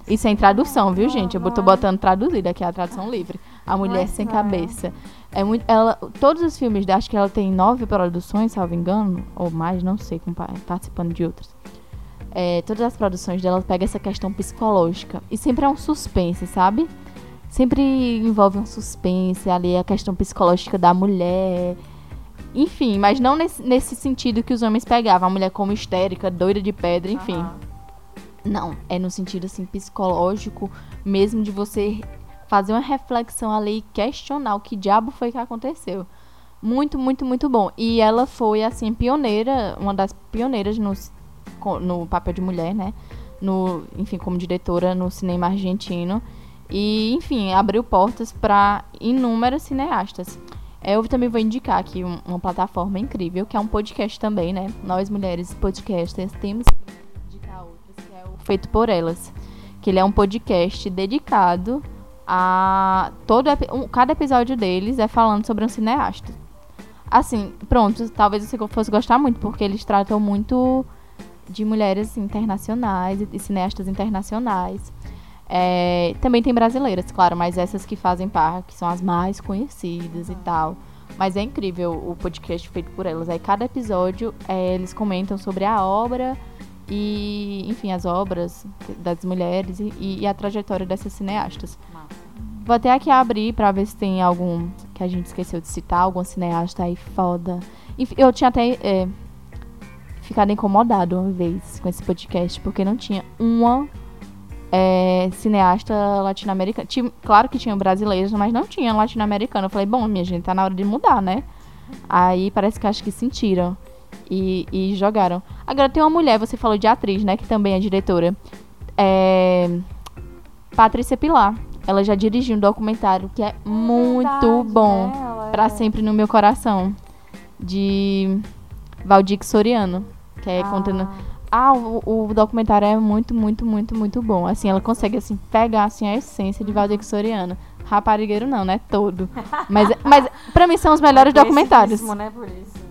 Speaker 2: Isso é em tradução, viu, gente? Eu tô
Speaker 1: é.
Speaker 2: botando traduzida aqui, a tradução livre. A Mulher Sem. Cabeça. É muito, ela, todos os filmes, acho que ela tem nove produções, salvo engano, ou mais, não sei, participando de outras. É, todas as produções dela pega essa questão psicológica. E sempre é um suspense, sabe? Sempre envolve um suspense ali, a questão psicológica da mulher. Enfim, mas não nesse, nesse sentido que os homens pegavam. A mulher como histérica, doida de pedra, enfim.
Speaker 1: Aham.
Speaker 2: Não, é no sentido assim psicológico, mesmo de você fazer uma reflexão ali e questionar o que diabo foi que aconteceu. Muito, muito, muito bom. E ela foi assim pioneira, uma das pioneiras no, no papel de mulher, né? No, enfim, como diretora no cinema argentino. E, enfim, abriu portas para inúmeras cineastas. Eu também vou indicar aqui um- uma plataforma incrível, que é um podcast também, né? Nós, mulheres podcasters, temos que indicar outras, que é o Feito por Elas. Que ele é um podcast dedicado a. Todo, um- cada episódio deles é falando sobre um cineasta. Assim, pronto, talvez você fosse gostar muito, porque eles tratam muito de mulheres internacionais e- cineastas internacionais. É, também tem brasileiras, claro, mas essas que fazem parte, que são as mais conhecidas e tal. Mas é incrível o podcast feito por elas. Aí cada episódio é, eles comentam sobre a obra e, enfim, as obras das mulheres e, e a trajetória dessas cineastas. Vou até aqui abrir pra ver se tem algum que a gente esqueceu de citar, algum cineasta aí foda. Eu tinha até é, ficado incomodado uma vez com esse podcast, porque não tinha uma é, cineasta latino-americana. Claro que tinha brasileiros, mas não tinha latino-americano. Eu falei, bom, minha gente, tá na hora de mudar, né? Aí parece que acho que sentiram e, e jogaram. Agora tem uma mulher, você falou de atriz, né? Que também é diretora. É. Patrícia Pilar. Ela já dirigiu um documentário que é muito
Speaker 1: Verdade,
Speaker 2: bom.
Speaker 1: né? Ela
Speaker 2: Pra
Speaker 1: é-
Speaker 2: sempre no meu coração. De Valdir Soriano. Que é contando. Ah, o, o documentário é muito, muito, muito, muito bom. Assim, ela consegue assim pegar assim a essência de Valdir Soriano. Raparigueiro não, né? Todo. Mas, mas pra mim são os melhores documentários.
Speaker 1: Conhecidíssimo, né, por isso.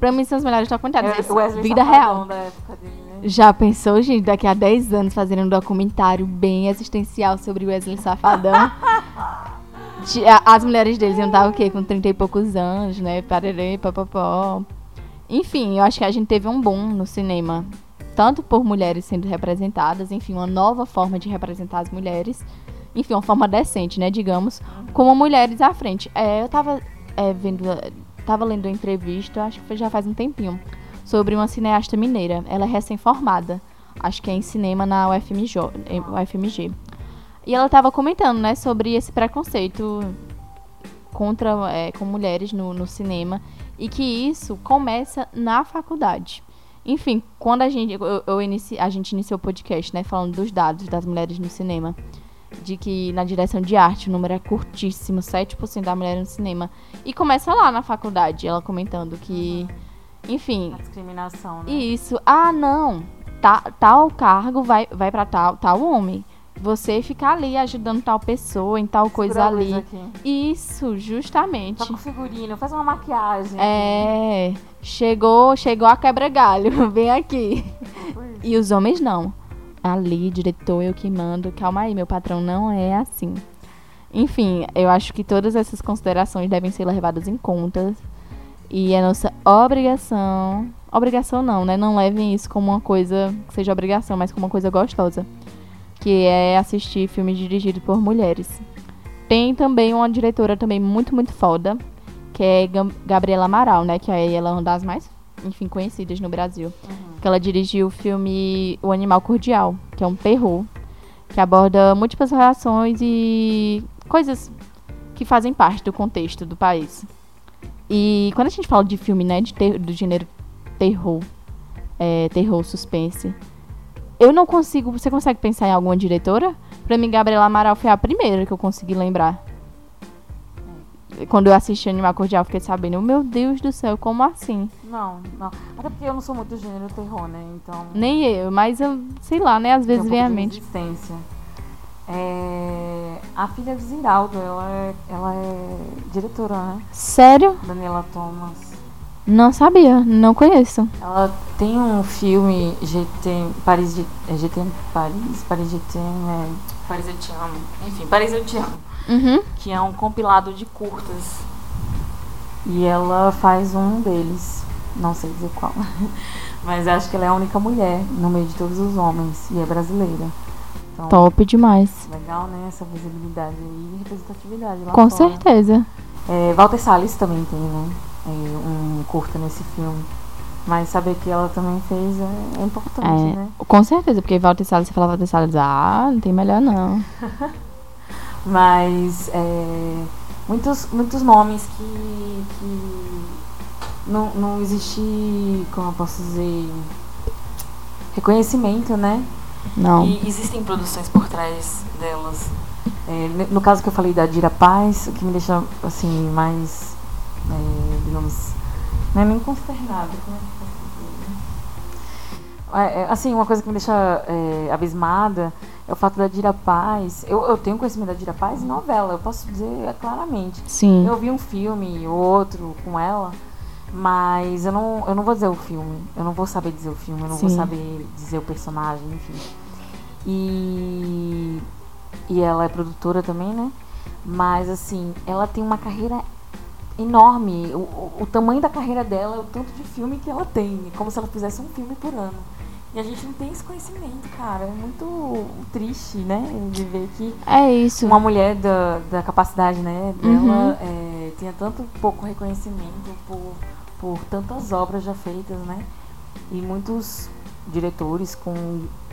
Speaker 2: Pra mim são os melhores documentários.
Speaker 1: É,
Speaker 2: Vida real.
Speaker 1: da época dele, né?
Speaker 2: Já pensou, gente, daqui a 10 anos fazendo um documentário bem existencial sobre o Wesley Safadão? As mulheres deles iam estar o quê? Com 30 e poucos anos, né? Parerê, papapó. Enfim, eu acho que a gente teve um boom no cinema. Tanto por mulheres sendo representadas, enfim, uma nova forma de representar as mulheres. Enfim, uma forma decente, né, digamos. Como mulheres à frente. É, eu tava é, vendo, tava lendo uma entrevista, acho que foi já faz um tempinho, sobre uma cineasta mineira. Ela é recém-formada. Acho que é em cinema na UFMJ. UFMG. E ela tava comentando, né, sobre esse preconceito contra é, com mulheres no, no cinema e que isso começa na faculdade. Enfim, quando a gente eu, eu inici, a gente iniciou o podcast, né, falando dos dados das mulheres no cinema, de que na direção de arte o número é curtíssimo, 7% da mulher no cinema. E começa lá na faculdade, ela comentando que enfim,
Speaker 1: A discriminação, né?
Speaker 2: isso. Ah, não. Ta- tal cargo vai, vai para tal, tal homem. Você ficar ali ajudando tal pessoa em tal coisa
Speaker 1: Segura a
Speaker 2: ali.
Speaker 1: aqui.
Speaker 2: Isso, justamente.
Speaker 1: Toca o figurino, faz uma maquiagem.
Speaker 2: É, chegou, chegou a quebra-galho, vem aqui.
Speaker 1: Pois.
Speaker 2: E os homens não. Ali, diretor, eu que mando. Calma aí, meu patrão não é assim. Enfim, eu acho que todas essas considerações devem ser levadas em conta. E é nossa obrigação. Obrigação não, né? Não levem isso como uma coisa que seja obrigação, mas como uma coisa gostosa. Que é assistir filmes dirigidos por mulheres. Tem também uma diretora também muito, muito foda, que é Gam- Gabriela Amaral, né? Que aí ela é uma das mais, enfim, conhecidas no Brasil. Que ela dirigiu o filme O Animal Cordial, que é um terror, que aborda múltiplas relações e coisas que fazem parte do contexto do país. E quando a gente fala de filme, né, de ter- do gênero terror, é, terror, suspense, eu não consigo. Você consegue pensar em alguma diretora? Pra mim, Gabriela Amaral foi a primeira que eu consegui lembrar. Quando eu assisti Animal Cordial, eu fiquei sabendo, meu Deus do céu, como assim?
Speaker 1: Não, não. Até porque eu não sou muito do gênero terror, né? Então.
Speaker 2: Nem eu, mas eu, sei lá, né? Às vezes
Speaker 1: um
Speaker 2: vem
Speaker 1: de
Speaker 2: mente.
Speaker 1: resistência. É, A filha do Ziraldo, ela é, ela é diretora, né?
Speaker 2: Sério?
Speaker 1: Daniela Thomas.
Speaker 2: Não sabia, não conheço.
Speaker 1: Ela tem um filme GT Paris de é GT Paris, Paris GT, é, Paris eu te amo. Enfim, Paris eu te amo,
Speaker 2: Uhum.
Speaker 1: que é um compilado de curtas. E ela faz um deles, não sei dizer qual. Mas acho que ela é a única mulher no meio de todos os homens e é brasileira. Então,
Speaker 2: Top demais.
Speaker 1: legal, né? Essa visibilidade aí e representatividade lá
Speaker 2: Com
Speaker 1: fora.
Speaker 2: certeza.
Speaker 1: É, Walter Salles também tem, né? é, um curta nesse filme. Mas saber que ela também fez é, é importante,
Speaker 2: É,
Speaker 1: né?
Speaker 2: com certeza, porque Walter Salles, você fala Walter Salles, ah, não tem melhor não.
Speaker 1: Mas é, muitos, muitos nomes que, que não, não existe, como eu posso dizer, reconhecimento, né?
Speaker 2: Não.
Speaker 1: E existem produções por trás delas. É, no caso que eu falei da Dira Paz, o que me deixa assim mais, é, digamos, não é nem consternada, como é dizer? É, é, assim, uma coisa que me deixa é, abismada é o fato da Dira Paz. Eu, eu tenho conhecimento da Dira Paz em novela, eu posso dizer claramente.
Speaker 2: Sim.
Speaker 1: Eu vi um filme ou outro com ela, mas eu não, eu não vou dizer o filme. Eu não vou saber dizer o filme, eu não vou
Speaker 2: Sim.
Speaker 1: saber dizer o personagem, enfim. E, e ela é produtora também, né? Mas assim, ela tem uma carreira enorme. O, o, o tamanho da carreira dela é o tanto de filme que ela tem. É como se ela fizesse um filme por ano. E a gente não tem esse conhecimento, cara. É muito triste, né? De ver que
Speaker 2: É isso.
Speaker 1: uma mulher da, da capacidade né, dela
Speaker 2: Uhum.
Speaker 1: é, tinha tanto pouco reconhecimento por, por tantas obras já feitas, né? E muitos diretores com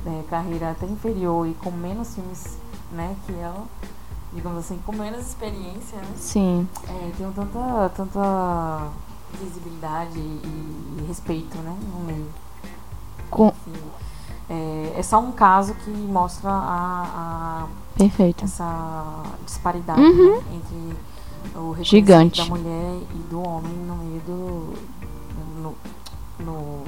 Speaker 1: é, carreira até inferior e com menos filmes né, que ela, digamos assim, com menos experiência, né?
Speaker 2: Sim.
Speaker 1: É, tem tanta, tanta visibilidade e, e respeito, né, no meio.
Speaker 2: Com...
Speaker 1: Enfim, é, é só um caso que mostra a- a
Speaker 2: Perfeito.
Speaker 1: essa disparidade
Speaker 2: Uhum.
Speaker 1: né, entre o reconhecimento
Speaker 2: Gigante.
Speaker 1: da mulher e do homem no meio do no, no,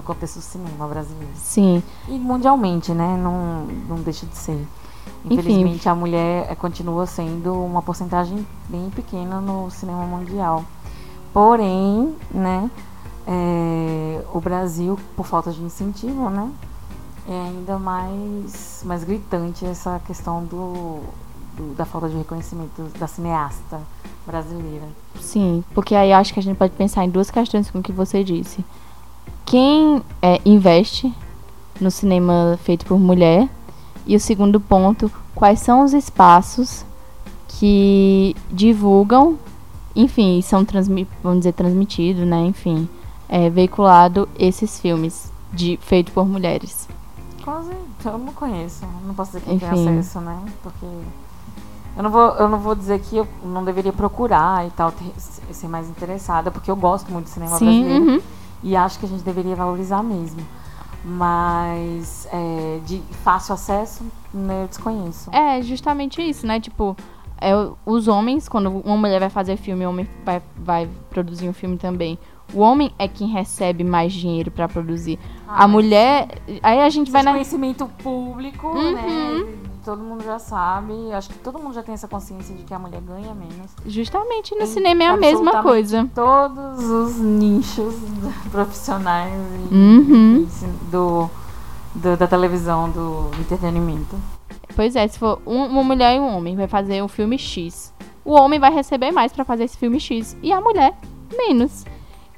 Speaker 1: no contexto do cinema brasileiro
Speaker 2: Sim.
Speaker 1: e mundialmente né não, não deixa de ser infelizmente a mulher eh, continua sendo uma porcentagem bem pequena no cinema mundial porém né eh, o Brasil por falta de incentivo né é ainda mais, mais gritante essa questão do, do- da falta de reconhecimento da cineasta brasileira.
Speaker 2: Sim, porque aí acho que a gente pode pensar em duas questões com o que você disse. Quem é, investe no cinema feito por mulher? E o segundo ponto, quais são os espaços que divulgam, enfim, são vamos dizer transmitidos, né? Enfim, é, veiculado esses filmes de feito por mulheres.
Speaker 1: Quase, eu não conheço, não posso dizer que não tem
Speaker 2: Enfim.
Speaker 1: acesso, né? Porque eu não vou, eu não vou dizer que eu não deveria procurar e tal, ter- ser mais interessada, porque eu gosto muito do cinema
Speaker 2: Sim,
Speaker 1: brasileiro
Speaker 2: uhum.
Speaker 1: E acho que a gente deveria valorizar mesmo. Mas é, de fácil acesso, né, eu desconheço.
Speaker 2: É justamente isso, né? Tipo, é, os homens, quando uma mulher vai fazer filme, o homem vai, vai produzir um filme também. O homem é quem recebe mais dinheiro pra produzir.
Speaker 1: Ah,
Speaker 2: a
Speaker 1: mas
Speaker 2: mulher. Aí a gente vai na.
Speaker 1: conhecimento público,
Speaker 2: Uhum.
Speaker 1: né? Todo mundo já sabe. Acho que todo mundo já tem essa consciência de que a mulher ganha menos.
Speaker 2: Justamente no
Speaker 1: Em
Speaker 2: cinema é a mesma coisa.
Speaker 1: Todos os nichos profissionais e-
Speaker 2: Uhum.
Speaker 1: e do, do- da televisão, do entretenimento.
Speaker 2: Pois é, se for um- uma mulher e um homem vai fazer um filme X, o homem vai receber mais pra fazer esse filme X e a mulher menos.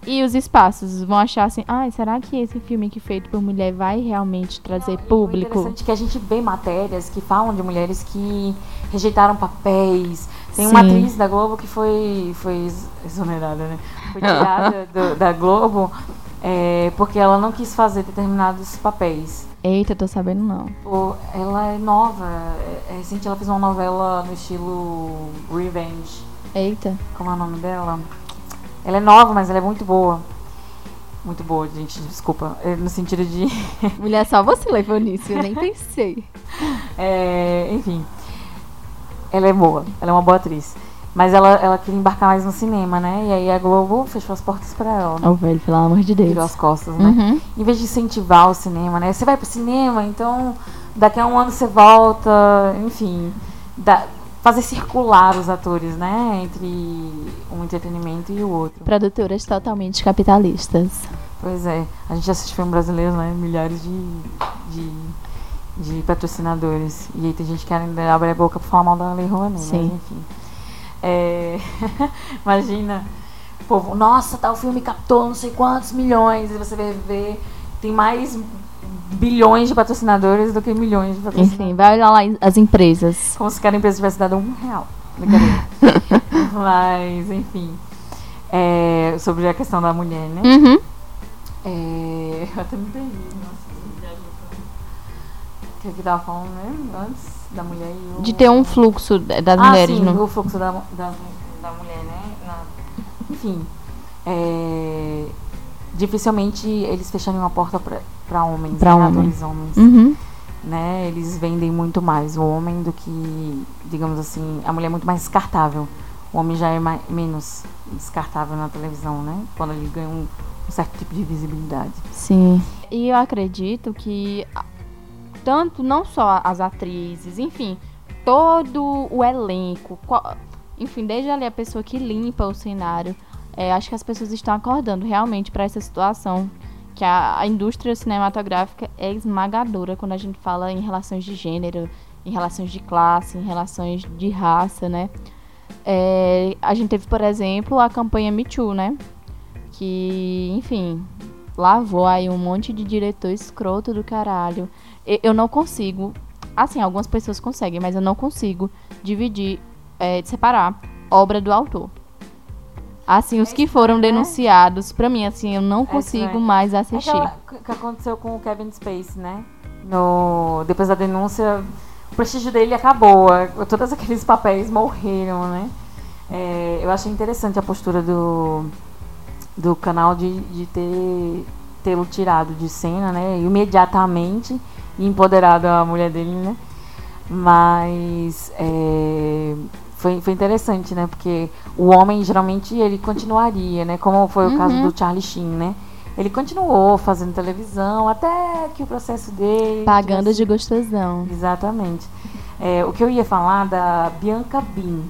Speaker 2: E os espaços vão achar assim, ai, será que esse filme que feito por mulher vai realmente trazer
Speaker 1: Não,
Speaker 2: público?
Speaker 1: interessante é que a gente vê matérias que falam de mulheres que rejeitaram papéis. Tem uma
Speaker 2: Sim.
Speaker 1: atriz da Globo que foi, foi ex- exonerada, né? Foi tirada do- da Globo é, porque ela não quis fazer determinados papéis.
Speaker 2: Eita, tô sabendo não.
Speaker 1: Pô, ela é nova, é, é recente, ela fez uma novela no estilo Revenge.
Speaker 2: Eita.
Speaker 1: Como é o nome dela? Ela é nova, mas ela é muito boa. Muito boa, gente, desculpa. É, No sentido de.
Speaker 2: Mulher, só você levou nisso, eu nem pensei.
Speaker 1: É, enfim. Ela é boa, ela é uma boa atriz. Mas ela, ela queria embarcar mais no cinema, né? E aí a Globo fechou as portas pra ela. Né?
Speaker 2: Ô, velho, pelo amor de Deus.
Speaker 1: Virou as costas, né?
Speaker 2: Uhum.
Speaker 1: Em vez de incentivar o cinema, né? Você vai pro cinema, então daqui a um ano você volta, enfim. dá- fazer circular os atores, né? Entre um entretenimento e o outro.
Speaker 2: Produtoras totalmente capitalistas.
Speaker 1: Pois é, a gente assiste filme brasileiro, né? Milhares de, de, de patrocinadores. E aí tem gente que quer abrir a boca pra falar mal da Lei Rouanet, mas
Speaker 2: Sim.
Speaker 1: enfim. É, imagina, o povo, nossa, tal filme captou não sei quantos milhões, e você vai ver, tem mais bilhões de patrocinadores do que milhões de patrocinadores.
Speaker 2: Enfim, vai olhar lá as empresas.
Speaker 1: Como se cada empresa tivesse dado um real. Mas, enfim. É, sobre a questão da mulher, né?
Speaker 2: Uhum.
Speaker 1: É, eu até me perdi. Nossa, O que eu tava falando, né? Antes da mulher e o...
Speaker 2: De ter um fluxo das
Speaker 1: ah,
Speaker 2: mulheres
Speaker 1: sim,
Speaker 2: no.
Speaker 1: o fluxo da, da, da mulher, né? Na- enfim. é, dificilmente eles fechariam a porta pra, pra homens,
Speaker 2: Pra
Speaker 1: né?
Speaker 2: homem.
Speaker 1: Atores homens.
Speaker 2: Uhum.
Speaker 1: né, eles vendem muito mais o homem do que, digamos assim, a mulher é muito mais descartável. O homem já é mais, menos descartável na televisão, né? Quando ele ganha um, um certo tipo de visibilidade.
Speaker 2: Sim. E eu acredito que tanto não só as atrizes, enfim, todo o elenco, qual- enfim, desde ali a pessoa que limpa o cenário, é, acho que as pessoas estão acordando realmente para essa situação que a, a indústria cinematográfica é esmagadora quando a gente fala em relações de gênero, em relações de classe, em relações de raça, né? É, a gente teve, por exemplo, a campanha Me Too, né? Que, enfim, lavou aí um monte de diretor escroto do caralho. Eu não consigo, assim, algumas pessoas conseguem, mas eu não consigo dividir, é, separar obra do autor. Assim, os que foram
Speaker 1: né?
Speaker 2: denunciados, pra mim, assim, eu não consigo
Speaker 1: estranho.
Speaker 2: mais
Speaker 1: É
Speaker 2: assistir.
Speaker 1: aquela que aconteceu com o Kevin Space, né? No, depois da denúncia, o prestígio dele acabou. é, Todos aqueles papéis morreram, né? É, eu achei interessante a postura do, do canal de, de ter tê-lo tirado de cena, né? Imediatamente e empoderado a mulher dele, né? Mas é, foi, foi interessante, né? Porque o homem geralmente ele continuaria, né? Como foi o caso
Speaker 2: Uhum.
Speaker 1: do Charlie Sheen, né? Ele continuou fazendo televisão até que o processo dele.
Speaker 2: Pagando
Speaker 1: tivesse-
Speaker 2: de gostosão.
Speaker 1: Exatamente. É, o que eu ia falar da Bianca Bin,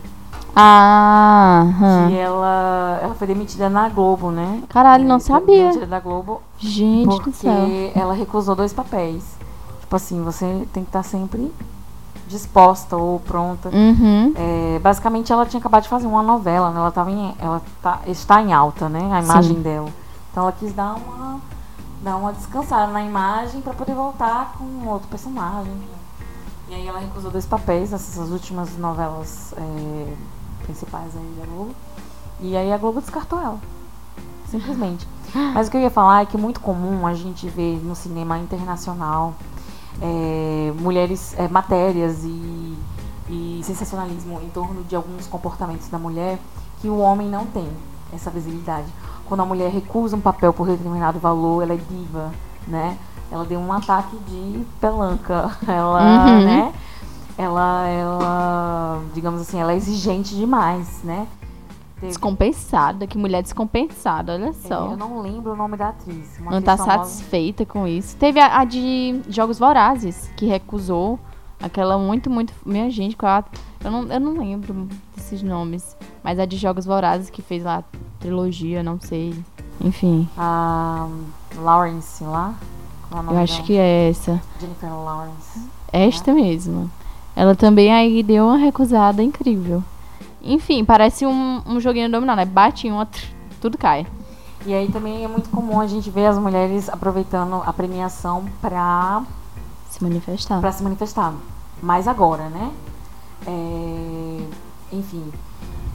Speaker 2: Ah, hum.
Speaker 1: que ela, ela foi demitida na Globo, né?
Speaker 2: Caralho, não
Speaker 1: É,
Speaker 2: sabia.
Speaker 1: Demitida da Globo
Speaker 2: Gente do
Speaker 1: porque
Speaker 2: céu.
Speaker 1: ela recusou dois papéis. Tipo assim, você tem que estar sempre disposta ou pronta.
Speaker 2: Uhum.
Speaker 1: É, basicamente, ela tinha acabado de fazer uma novela, né? Ela, tava em, ela tá- está em alta, né? A imagem
Speaker 2: Sim.
Speaker 1: dela. Então, ela quis dar uma, dar uma descansada na imagem para poder voltar com outro personagem. E aí, ela recusou dois papéis nessas últimas novelas é, principais aí da Globo. E aí, a Globo descartou ela. Simplesmente. Mas o que eu ia falar é que é muito comum a gente ver no cinema internacional é, mulheres, é, matérias e, e sensacionalismo em torno de alguns comportamentos da mulher que o homem não tem essa visibilidade. Quando a mulher recusa um papel por determinado valor, ela é diva, né? Ela deu um ataque de pelanca. Ela,
Speaker 2: Uhum.
Speaker 1: né? Ela, ela, digamos assim, ela é exigente demais, né? Teve-
Speaker 2: Descompensada, que mulher descompensada, olha
Speaker 1: é,
Speaker 2: só.
Speaker 1: eu não lembro o nome da atriz.
Speaker 2: Não
Speaker 1: atriz
Speaker 2: tá
Speaker 1: famosa.
Speaker 2: satisfeita com isso. Teve a, a de Jogos Vorazes, que recusou. Aquela muito, muito. Minha gente, qual é a- eu, não, eu não lembro desses nomes. Mas a de Jogos Vorazes, que fez lá trilogia, não sei. Enfim,
Speaker 1: A Lawrence lá. É
Speaker 2: eu acho
Speaker 1: dela?
Speaker 2: que é essa.
Speaker 1: Jennifer Lawrence.
Speaker 2: Esta mesmo. Ela também aí deu uma recusada incrível. Enfim, parece um, um joguinho dominó, né? Bate em uma, tr- tudo cai.
Speaker 1: E aí também é muito comum a gente ver as mulheres aproveitando a premiação pra,
Speaker 2: Se manifestar.
Speaker 1: pra se manifestar. Mas agora, né? É, enfim,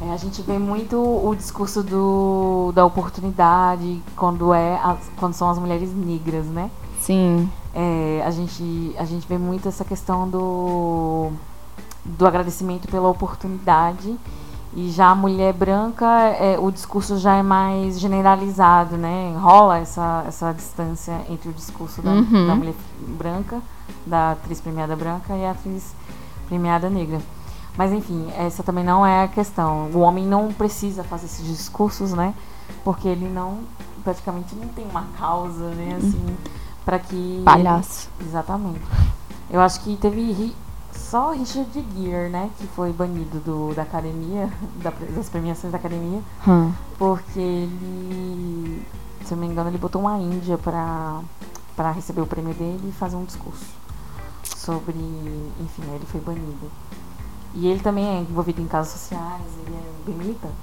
Speaker 1: é, a gente vê muito o discurso do, da oportunidade quando, é as- quando são as mulheres negras, né?
Speaker 2: Sim.
Speaker 1: É, a, gente, a gente vê muito essa questão do, do agradecimento pela oportunidade. E já a mulher branca, é, o discurso já é mais generalizado, né? Rola essa, essa distância entre o discurso da,
Speaker 2: Uhum.
Speaker 1: da mulher branca, da atriz premiada branca e a atriz premiada negra. Mas enfim, essa também não é a questão. O homem não precisa fazer esses discursos, né? Porque ele não, praticamente não tem uma causa, né? Assim, para que
Speaker 2: Palhaço.
Speaker 1: Exatamente. Eu acho que teve só Richard Gere, né, que foi banido do, da academia, da, das premiações da academia,
Speaker 2: Hum.
Speaker 1: porque ele, se eu não me engano, ele botou uma índia pra, pra receber o prêmio dele e fazer um discurso sobre, enfim, ele foi banido. E ele também é envolvido em casos sociais, ele é bem militante.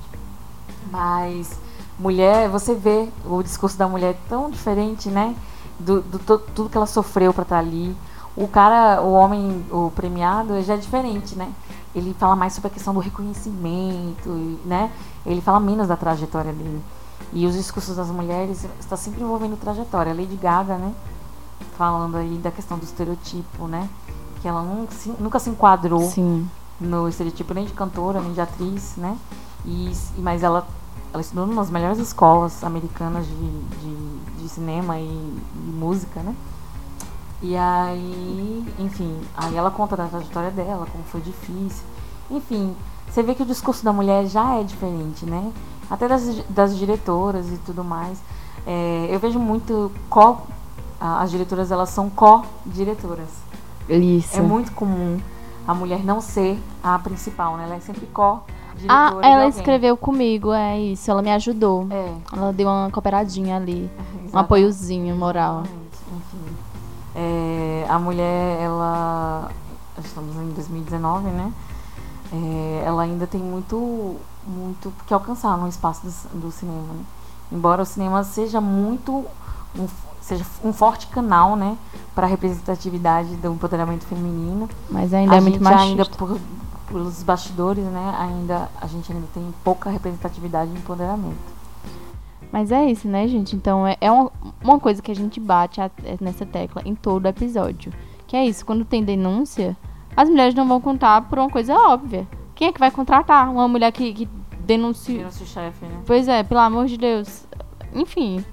Speaker 1: Mas mulher, você vê o discurso da mulher tão diferente, né? Do, do to- tudo que ela sofreu pra estar ali. O cara, o homem, o premiado, já é diferente, né? Ele fala mais sobre a questão do reconhecimento, né? Ele fala menos da trajetória dele. E os discursos das mulheres está sempre envolvendo trajetória. A Lady Gaga, né? Falando aí da questão do estereotipo, né? Que ela nunca se, nunca se enquadrou
Speaker 2: Sim.
Speaker 1: no estereotipo nem de cantora, nem de atriz, né? E, e- mas ela, ela estudou nas melhores escolas americanas de, de, de cinema e, e música, né? E aí, enfim, aí ela conta da trajetória dela, como foi difícil. Enfim, você vê que o discurso da mulher já é diferente, né? Até das, das diretoras e tudo mais. É, eu vejo muito co, as diretoras elas são co-diretoras.
Speaker 2: Isso.
Speaker 1: É muito comum a mulher não ser a principal, né? Ela é sempre co-diretora.
Speaker 2: Ah, ela escreveu comigo, é isso. Ela me ajudou.
Speaker 1: É.
Speaker 2: Ela deu uma cooperadinha ali. Um
Speaker 1: exatamente.
Speaker 2: apoiozinho moral.
Speaker 1: Exatamente, Enfim. É, a mulher, ela. Estamos em 2019, né? É, ela ainda tem muito, muito que alcançar no espaço do, do cinema, né? Embora o cinema seja muito. Um, seja um forte canal, né? Para a representatividade do empoderamento feminino.
Speaker 2: Mas ainda
Speaker 1: a
Speaker 2: é muito
Speaker 1: gente
Speaker 2: machista.
Speaker 1: ainda por, pelos bastidores, né? Ainda a gente ainda tem pouca representatividade e empoderamento.
Speaker 2: Mas é isso, né, gente? Então é, é uma, uma coisa que a gente bate a- é nessa tecla em todo episódio. Que é isso, quando tem denúncia, as mulheres não vão contar por uma coisa óbvia. Quem é que vai contratar? Uma mulher que, que denuncia.
Speaker 1: Vira-se o chefe, né?
Speaker 2: Pois é, pelo amor de Deus. Enfim,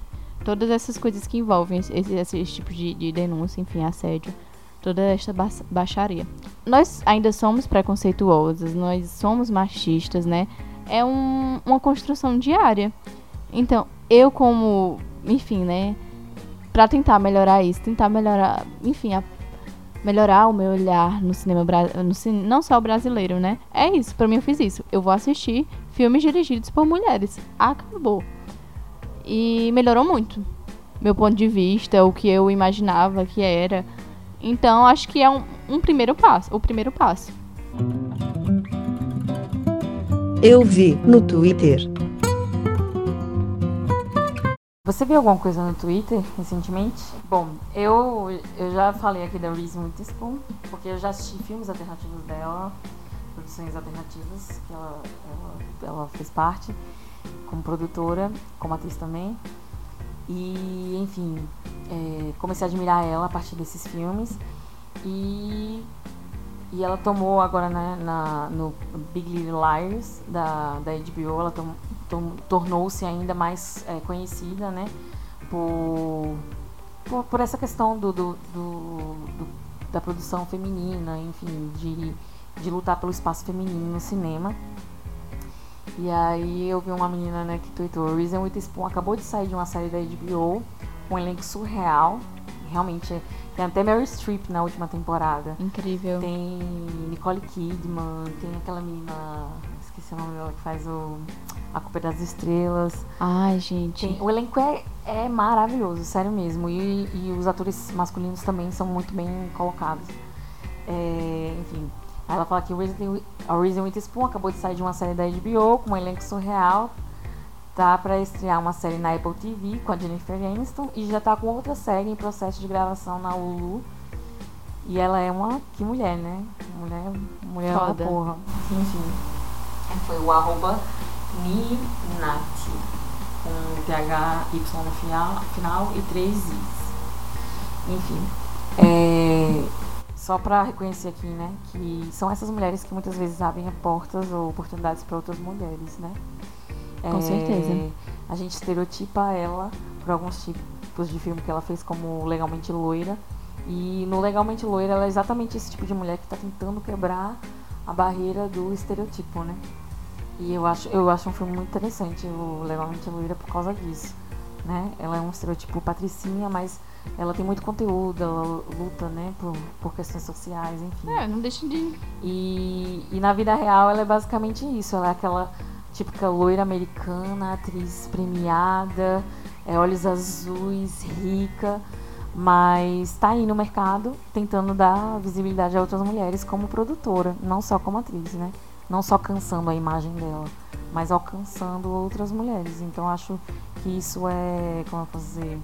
Speaker 2: todas essas coisas que envolvem esse, esse, esse tipo de, de denúncia, enfim, assédio. Toda esta ba- baixaria. Nós ainda somos preconceituosas, nós somos machistas, né? É um- uma construção diária. Então, eu como, enfim, né? Pra tentar melhorar isso, tentar melhorar, enfim, a- melhorar o meu olhar no cinema, no, não só o brasileiro, né? É isso, pra mim eu fiz isso. Eu vou assistir filmes dirigidos por mulheres. Acabou. E melhorou muito. Meu ponto de vista, o que eu imaginava que era. Então, acho que é um, um primeiro passo. O primeiro passo.
Speaker 3: Eu vi no Twitter.
Speaker 1: Você viu alguma coisa no Twitter recentemente? Bom, eu, eu já falei aqui da Reese Witherspoon, porque eu já assisti filmes alternativos dela, produções alternativas, que ela, ela, ela fez parte, como produtora, como atriz também. E, enfim, é, comecei a admirar ela a partir desses filmes. E, e ela tomou agora né, na, no Big Little Liars da, da HBO, ela tom, tom- tornou-se ainda mais é, conhecida, né? Por, por, por essa questão do, do, do- da produção feminina, enfim, de, de lutar pelo espaço feminino no cinema. E aí eu vi uma menina né, que tweetou, Reason Witherspoon acabou de sair de uma série da HBO, um elenco surreal, realmente, tem até Mary Streep na última temporada.
Speaker 2: Incrível.
Speaker 1: Tem Nicole Kidman, tem aquela menina, esqueci o nome dela, que faz o A Culpa é das Estrelas.
Speaker 2: Ai, gente.
Speaker 1: Tem- o elenco é, é maravilhoso, sério mesmo. E, e os atores masculinos também são muito bem colocados. É, enfim, ela fala que a Reason Witherspoon acabou de sair de uma série da HBO com um elenco surreal. Tá pra estrear uma série na Apple TV com a Jennifer Aniston e já tá com outra série em processo de gravação na Hulu. E ela é uma. Que mulher, né? Mulher, mulher é
Speaker 2: Foda.
Speaker 1: porra. Enfim. Foi o arroba Ninati. Com THY no final, final e três Is. Enfim. É, só pra reconhecer aqui, né? Que são essas mulheres que muitas vezes abrem portas ou oportunidades para outras mulheres, né?
Speaker 2: Com certeza.
Speaker 1: A gente estereotipa ela por alguns tipos de filme que ela fez, como Legalmente Loira. E no Legalmente Loira, ela é exatamente esse tipo de mulher que está tentando quebrar a barreira do estereotipo, né? E eu acho, eu acho um filme muito interessante, o Legalmente Loira, por causa disso. Né? Ela é um estereotipo patricinha, mas ela tem muito conteúdo, ela luta, né, por, por questões sociais, enfim.
Speaker 2: É, não deixa de.
Speaker 1: E, e na vida real ela é basicamente isso. Ela é aquela típica loira americana, atriz premiada, é, olhos azuis, rica, mas está aí no mercado tentando dar visibilidade a outras mulheres como produtora, não só como atriz, né? Não só cansando a imagem dela, mas alcançando outras mulheres. Então acho que isso é, como eu posso dizer,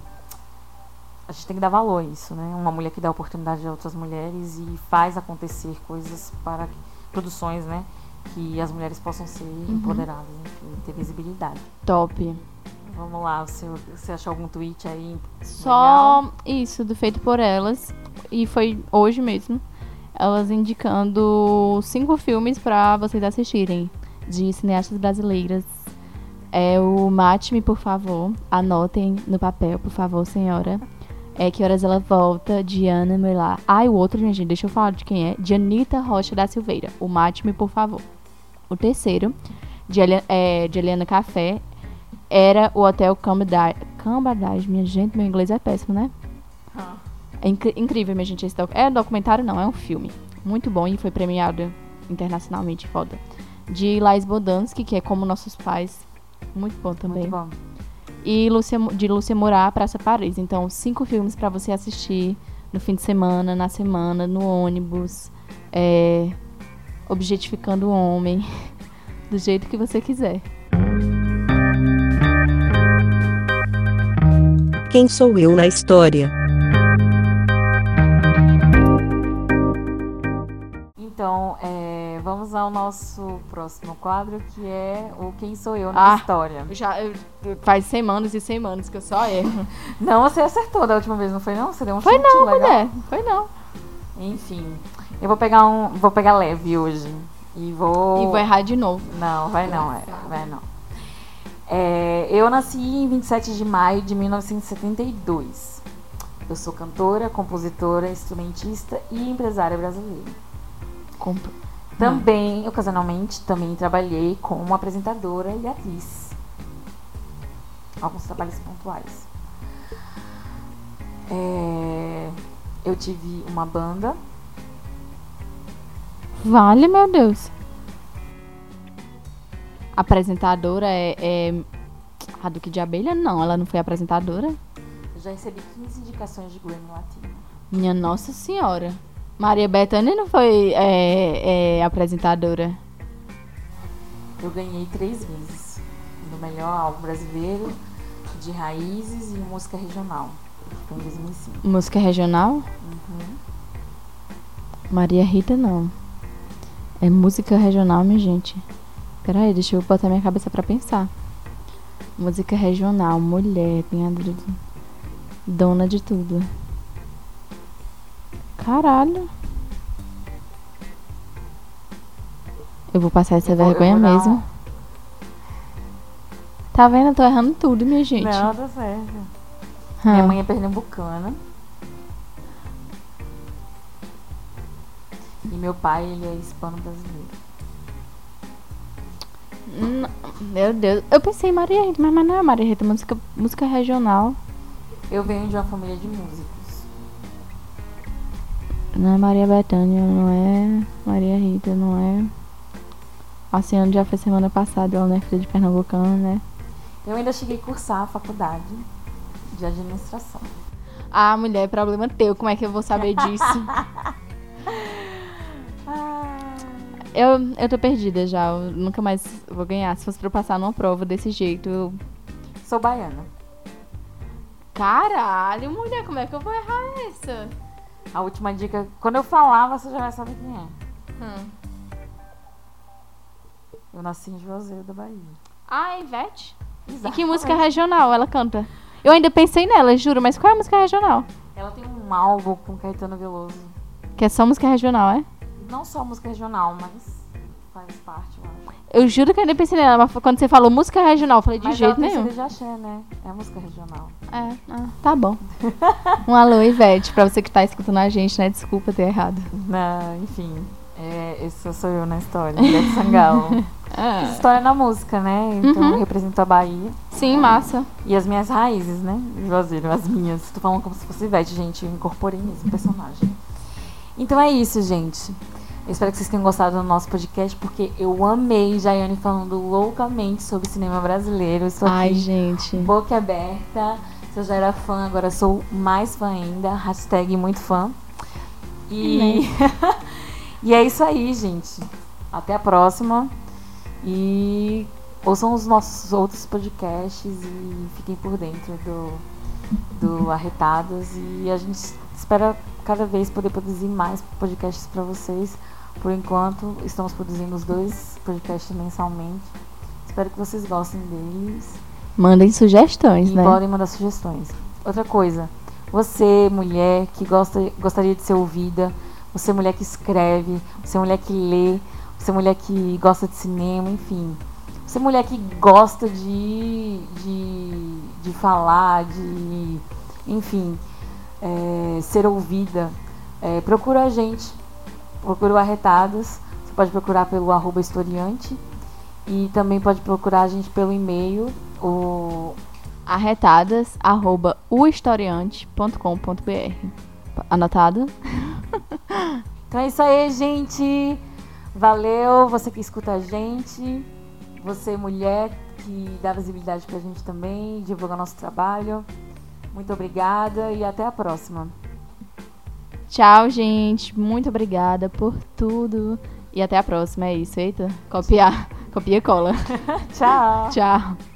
Speaker 1: a gente tem que dar valor a isso, né? Uma mulher que dá oportunidade a outras mulheres e faz acontecer coisas para produções, né? Que as mulheres possam ser empoderadas, enfim, ter visibilidade.
Speaker 2: Top.
Speaker 1: Vamos lá, você, você achou algum tweet aí?
Speaker 2: Só isso, do feito por elas. E foi hoje mesmo. Elas indicando cinco filmes pra vocês assistirem. De cineastas brasileiras. É o Mate-me, por favor. Anotem no papel, por favor, senhora. É Que Horas Ela Volta, Diana Melar. Ah, e o outro, gente, deixa eu falar de quem é. De Anitta Rocha da Silveira. O Mate-me, por favor. O terceiro, de, Eli- é, de Eliana Café, era o Hotel Cambridge. Cambridge, minha gente, meu inglês é péssimo, né? É incri- incrível, minha gente, esse doc... É documentário, não, é um filme. Muito bom e foi premiado internacionalmente, foda. De Lais Bodansky, que é Como Nossos Pais. Muito bom também.
Speaker 1: Muito bom.
Speaker 2: E Lúcia, de Lúcia Murat, Praça Paris. Então, cinco filmes pra você assistir no fim de semana, na semana, no ônibus, é, objetificando o homem, do jeito que você quiser.
Speaker 3: Quem sou eu na história?
Speaker 1: Então, é, vamos ao nosso próximo quadro, que é o Quem Sou Eu na
Speaker 2: Ah.
Speaker 1: História.
Speaker 2: Já eu- faz semanas e semanas que eu só erro.
Speaker 1: Não, você acertou da última vez, não foi não? Você deu um
Speaker 2: Foi
Speaker 1: chute
Speaker 2: não,
Speaker 1: legal.
Speaker 2: mulher. Foi não.
Speaker 1: Enfim, eu vou pegar um, vou pegar leve hoje e vou.
Speaker 2: E vou errar de novo.
Speaker 1: Não, vai não, é, vai não. É, eu nasci em 27 de maio de 1972. Eu sou cantora, compositora, instrumentista e empresária brasileira.
Speaker 2: Compro.
Speaker 1: Também, ocasionalmente, também trabalhei como apresentadora e atriz. Alguns trabalhos pontuais. É, eu tive uma banda.
Speaker 2: Vale, meu Deus. Apresentadora é, é. A Duque de Abelha? Não, ela não foi apresentadora.
Speaker 1: Eu já recebi 15 indicações de Grammy Latino.
Speaker 2: Minha Nossa Senhora. Maria Bethânia não foi é, é, apresentadora.
Speaker 1: Eu ganhei três vezes. No melhor álbum brasileiro, de raízes e música regional. Foi em 2005.
Speaker 2: Música regional? Maria Rita não. É música regional, minha gente. Pera aí, deixa eu botar minha cabeça pra pensar. Música regional, mulher, d- dona de tudo. Caralho. Eu vou passar essa
Speaker 1: Eu
Speaker 2: vergonha
Speaker 1: vou
Speaker 2: mesmo. Tá vendo? Eu tô errando tudo, minha gente.
Speaker 1: Não, tá certo.
Speaker 2: Hã.
Speaker 1: Minha mãe é pernambucana. E meu pai, ele é hispano-brasileiro.
Speaker 2: Meu Deus. Eu pensei em Maria Rita, mas mas não é Maria Rita, música, música regional.
Speaker 1: Eu venho de uma família de músicos.
Speaker 2: Não é Maria Bethânia, não é Maria Rita, não é. A Oceano já foi semana passada, ela não é filha de Pernambucano, né?
Speaker 1: Eu ainda cheguei a cursar a faculdade de administração.
Speaker 2: Ah, mulher, problema teu, como é que eu vou saber disso? eu, eu tô perdida já, eu nunca mais vou ganhar. Se fosse pra eu passar numa prova desse jeito, eu.
Speaker 1: Sou baiana.
Speaker 2: Caralho, mulher, como é que eu vou errar essa?
Speaker 1: A última dica, quando eu falar, você já vai saber quem é.
Speaker 2: Hum.
Speaker 1: Eu nasci em Juazeiro da Bahia.
Speaker 2: Ah, Ivete? E
Speaker 1: Exatamente.
Speaker 2: que música regional ela canta? Eu ainda pensei nela, juro, mas qual é a música regional?
Speaker 1: Ela tem um álbum com Caetano Veloso.
Speaker 2: Que é só música regional, é?
Speaker 1: Não só música regional, mas faz parte, eu acho.
Speaker 2: Eu juro que eu ainda pensei nela, mas quando você falou música regional, eu falei de
Speaker 1: mas
Speaker 2: jeito nenhum.
Speaker 1: De axé, né? É música regional.
Speaker 2: É, ah, tá bom. um alô, Ivete, pra você que tá escutando a gente, né? Desculpa ter errado.
Speaker 1: Não, enfim. É, esse sou eu na história, Ivete Sangalo. História na música, né? Então
Speaker 2: Uhum.
Speaker 1: eu represento a Bahia.
Speaker 2: Sim, massa.
Speaker 1: E as minhas raízes, né? Juazeiro, as minhas. Tô falando como se fosse Ivete, gente. Eu incorporei nesse personagem. Então é isso, gente. Eu espero que vocês tenham gostado do nosso podcast, porque eu amei Jaiane falando loucamente sobre cinema brasileiro. Estou
Speaker 2: Ai, gente.
Speaker 1: boca aberta. Se eu já era fã, agora sou mais fã ainda. Hashtag muito fã. E, e é isso aí, gente. Até a próxima. E ouçam os nossos outros podcasts e fiquem por dentro do, do Arretados. E a gente espera cada vez poder produzir mais podcasts para vocês. Por enquanto, estamos produzindo os dois podcasts mensalmente. Espero que vocês gostem deles.
Speaker 2: Mandem sugestões,
Speaker 1: E
Speaker 2: né?
Speaker 1: podem mandar sugestões. Outra coisa, você, mulher que gosta, gostaria de ser ouvida, você, mulher que escreve, você, mulher que lê, você, mulher que gosta de cinema, enfim. Você, mulher que gosta de, de, de falar, de, enfim, é, ser ouvida, é, procura a gente. Procura o Arretadas. Você pode procurar pelo arroba historiante. E também pode procurar a gente pelo e-mail, o
Speaker 2: Arretadas, arroba ohistoriante.com.br. Anotado?
Speaker 1: Então é isso aí, gente. Valeu, você que escuta a gente. Você, mulher, que dá visibilidade pra gente também, divulga nosso trabalho. Muito obrigada e até a próxima.
Speaker 2: Tchau, gente. Muito obrigada por tudo. E até a próxima. É isso, eita. Copiar. Copia e cola.
Speaker 1: Tchau!
Speaker 2: Tchau.